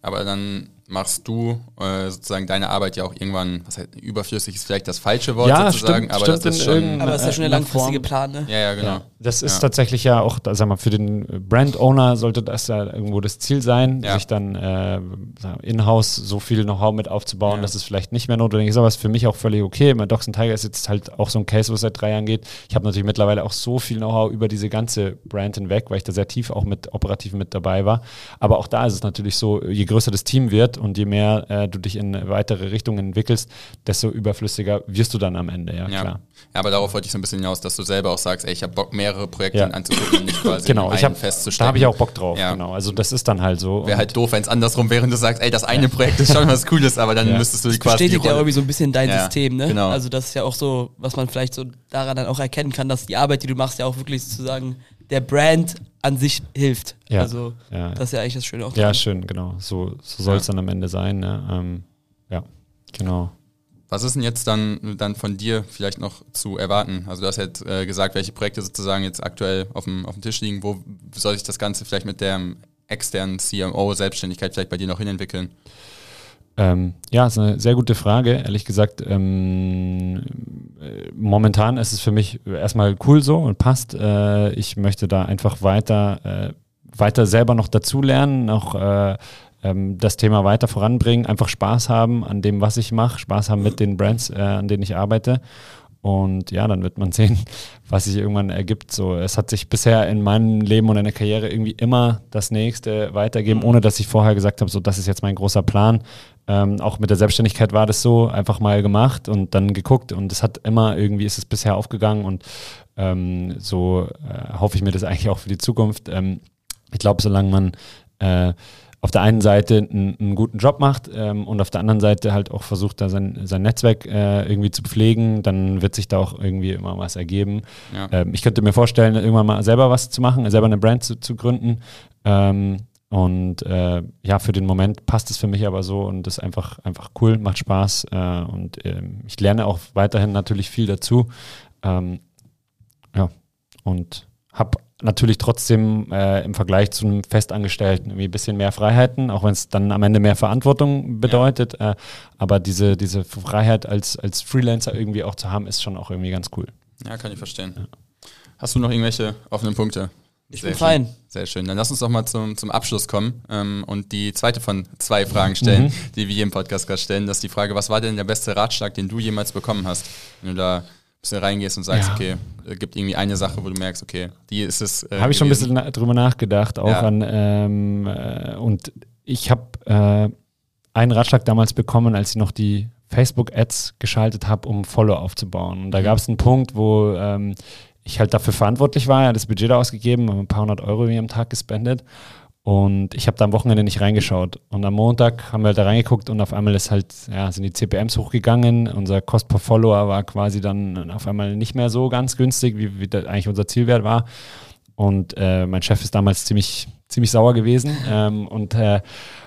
aber dann machst du äh, sozusagen deine Arbeit ja auch irgendwann, was heißt, überflüssig ist vielleicht das falsche Wort Ja, sozusagen, stimmt, aber stimmt das ist schon, Aber das ist ja schon der langfristige Form. Plan, ne? ja, ja, genau. Ja, das ist Ja. tatsächlich ja auch, da- sag mal, für den Brand-Owner sollte das ja irgendwo das Ziel sein, Ja. sich dann äh, in-house so viel Know-how mit aufzubauen, Ja. dass es vielleicht nicht mehr notwendig ist, aber es ist für mich auch völlig okay. Mein and Tiger ist jetzt halt auch so ein Case, wo es seit drei Jahren geht. Ich habe natürlich mittlerweile auch so viel Know-how über diese ganze Brand hinweg, weil ich da sehr tief auch mit operativ mit dabei war. Aber auch da ist es natürlich so, je größer das Team wird und je mehr äh, du dich in weitere Richtungen entwickelst, desto überflüssiger wirst du dann am Ende, ja, Ja. klar. ja, aber darauf wollte ich so ein bisschen hinaus, dass du selber auch sagst, ey, ich habe Bock, mehrere Projekte Ja. anzugucken und nicht quasi Genau, in ich einen hab, da habe ich auch Bock drauf, Ja. genau. Also das ist dann halt so. Wäre halt doof, wenn es andersrum wäre und du sagst, ey, das eine Projekt ist schon was Cooles, aber dann Ja. müsstest du Das quasi die bestätigt ja Rolle- irgendwie so ein bisschen dein Ja, System, ne? genau. Also das ist ja auch so, was man vielleicht so daran dann auch erkennen kann, dass die Arbeit, die du machst, ja auch wirklich sozusagen der Brand an sich hilft. Ja. Also Ja. das ist ja eigentlich das Schöne auch. Ja, dran. schön, genau. So, so soll es Ja. dann am Ende sein. Ne? Ähm, ja, genau. Was ist denn jetzt dann, dann von dir vielleicht noch zu erwarten? Also du hast jetzt äh, gesagt, welche Projekte sozusagen jetzt aktuell auf dem, auf dem Tisch liegen. Wo soll sich das Ganze vielleicht mit der externen CMO-Selbstständigkeit vielleicht bei dir noch hinentwickeln? Ähm, ja, ist eine sehr gute Frage. Ehrlich gesagt, ähm, äh, momentan ist es für mich erstmal cool so und passt. Äh, ich möchte da einfach weiter, äh, weiter selber noch dazulernen, noch äh, ähm, das Thema weiter voranbringen, einfach Spaß haben an dem, was ich mache, Spaß haben mit den Brands, äh, an denen ich arbeite. Und ja, dann wird man sehen, was sich irgendwann ergibt. So, es hat sich bisher in meinem Leben und in der Karriere irgendwie immer das nächste weitergeben, ohne dass ich vorher gesagt habe, so das ist jetzt mein großer Plan. Ähm, auch mit der Selbstständigkeit war das so, einfach mal gemacht und dann geguckt und es hat immer irgendwie ist es bisher aufgegangen und ähm, so äh, hoffe ich mir das eigentlich auch für die Zukunft. Ähm, ich glaube, solange man äh, auf der einen Seite einen, einen guten Job macht ähm, und auf der anderen Seite halt auch versucht, da sein, sein Netzwerk äh, irgendwie zu pflegen, dann wird sich da auch irgendwie immer was ergeben. Ja. Ähm, ich könnte mir vorstellen, irgendwann mal selber was zu machen, selber eine Brand zu, zu gründen. Ähm, und äh, ja, für den Moment passt es für mich aber so und ist einfach, einfach cool, macht Spaß äh, und ähm, ich lerne auch weiterhin natürlich viel dazu. Ähm, ja, und habe natürlich trotzdem äh, im Vergleich zu einem Festangestellten irgendwie ein bisschen mehr Freiheiten, auch wenn es dann am Ende mehr Verantwortung bedeutet. Äh, aber diese, diese Freiheit als, als Freelancer irgendwie auch zu haben, ist schon auch irgendwie ganz cool. Ja, kann ich verstehen. Hast du noch irgendwelche offenen Punkte? Ich Sehr bin schön. fein. Sehr schön. Dann lass uns doch mal zum, zum Abschluss kommen ähm, und die zweite von zwei Fragen stellen, die wir hier im Podcast gerade stellen. Das ist die Frage, was war denn der beste Ratschlag, den du jemals bekommen hast? Wenn du da bisschen reingehst und sagst, Ja. okay, es gibt irgendwie eine Sache, wo du merkst, okay, die ist es. Äh, Habe ich schon ein bisschen na drüber nachgedacht, auch Ja. an ähm, äh, und ich habe äh, einen Ratschlag damals bekommen, als ich noch die Facebook-Ads geschaltet habe, um Follow aufzubauen. Und da Mhm. gab es einen Punkt, wo ähm, ich halt dafür verantwortlich war, ja, das Budget da ausgegeben, ein paar hundert Euro mir am Tag gespendet. Und ich habe da am Wochenende nicht reingeschaut. Und am Montag haben wir halt da reingeguckt und auf einmal ist halt, ja, sind die CPMs hochgegangen. Unser Cost per Follower war quasi dann auf einmal nicht mehr so ganz günstig, wie, wie das eigentlich unser Zielwert war. Und äh, mein Chef ist damals ziemlich, ziemlich sauer gewesen ähm, und äh,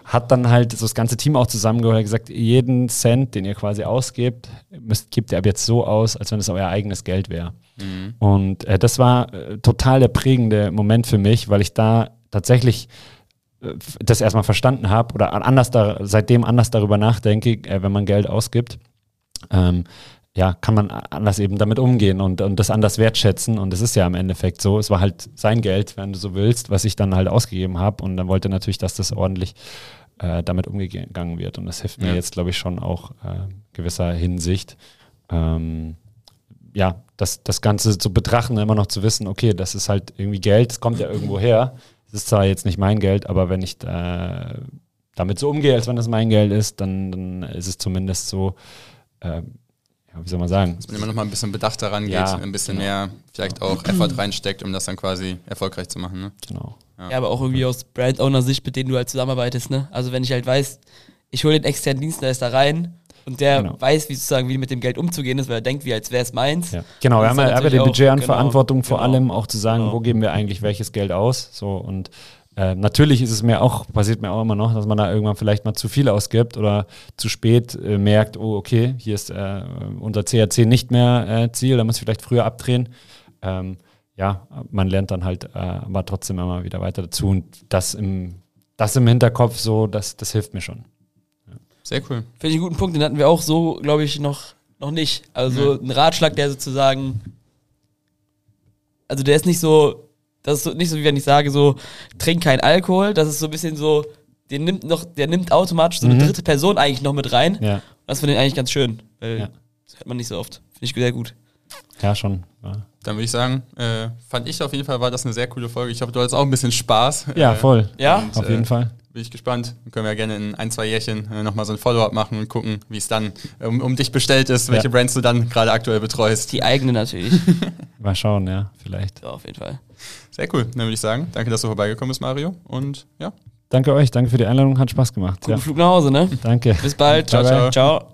hat dann halt so das ganze Team auch zusammengeholt und gesagt, jeden Cent, den ihr quasi ausgebt, müsst, gebt ihr ab jetzt so aus, als wenn es euer eigenes Geld wäre. Mhm. Und äh, das war äh, total der prägende Moment für mich, weil ich da tatsächlich äh, das erstmal verstanden habe oder an- anders da, seitdem anders darüber nachdenke, äh, wenn man Geld ausgibt. Ähm, ja, kann man anders eben damit umgehen und, und das anders wertschätzen. Und es ist ja im Endeffekt so. Es war halt sein Geld, wenn du so willst, was ich dann halt ausgegeben habe. Und dann wollte er natürlich, dass das ordentlich äh, damit umgegangen wird. Und das hilft mir Ja. jetzt, glaube ich, schon auch äh, gewisser Hinsicht. Ähm, ja, das, das Ganze zu betrachten, immer noch zu wissen, okay, das ist halt irgendwie Geld, es kommt ja irgendwo her. Es ist zwar jetzt nicht mein Geld, aber wenn ich äh, damit so umgehe, als wenn das mein Geld ist, dann, dann ist es zumindest so, ähm, ja, wie soll man sagen? Dass man immer noch mal ein bisschen bedachter rangeht, Ja, ein bisschen genau. mehr vielleicht auch Effort reinsteckt, um das dann quasi erfolgreich zu machen. Ne? Genau. Ja, aber auch irgendwie aus Brand-Owner-Sicht, mit denen du halt zusammenarbeitest, ne? Also wenn ich halt weiß, ich hole den externen Dienstleister rein und der Genau. weiß, wie sozusagen, wie mit dem Geld umzugehen ist, weil er denkt, wie als wäre es meins. Ja. Genau, wir haben ja, aber natürlich den auch- Budget an genau, Verantwortung vor genau. allem auch zu sagen, Genau. wo geben wir eigentlich welches Geld aus. So und äh, natürlich ist es mir auch, passiert mir auch immer noch, dass man da irgendwann vielleicht mal zu viel ausgibt oder zu spät äh, merkt, oh, okay, hier ist äh, unser CRC nicht mehr äh, Ziel, da muss ich vielleicht früher abdrehen. Ähm, ja, man lernt dann halt äh, aber trotzdem immer wieder weiter dazu und das im das im Hinterkopf so, das, das hilft mir schon. Sehr cool. Finde ich einen guten Punkt, den hatten wir auch so, glaube ich, noch, noch nicht. Also ein Ratschlag, der sozusagen, also der ist nicht so, das ist so, nicht so, wie wenn ich sage, so, trink kein Alkohol, das ist so ein bisschen so, der nimmt noch, der nimmt automatisch so eine Mhm. dritte Person eigentlich noch mit rein. Ja, Das finde ich eigentlich ganz schön, weil Ja. das hört man nicht so oft. Finde ich sehr gut. ja schon. Ja, Dann würde ich sagen, äh, fand ich auf jeden Fall, war das eine sehr coole Folge. Ich hoffe, du hattest auch ein bisschen Spaß. ja Äh, voll. Ja? Und, Auf äh, jeden Fall. Bin ich gespannt. Dann können wir gerne in ein, zwei Jährchen äh, nochmal so ein Follow-up machen und gucken, wie es dann um, um dich bestellt ist, welche Ja. Brands du dann gerade aktuell betreust. Die eigene natürlich. Mal schauen, ja, vielleicht. ja, auf jeden Fall. Sehr cool. Dann würde ich sagen, danke, dass du vorbeigekommen bist, Mario. Und ja, Danke euch, danke für die Einladung, hat Spaß gemacht. Guten Ja, Flug nach Hause, ne? danke. Bis bald. Ciao, ciao. Ciao.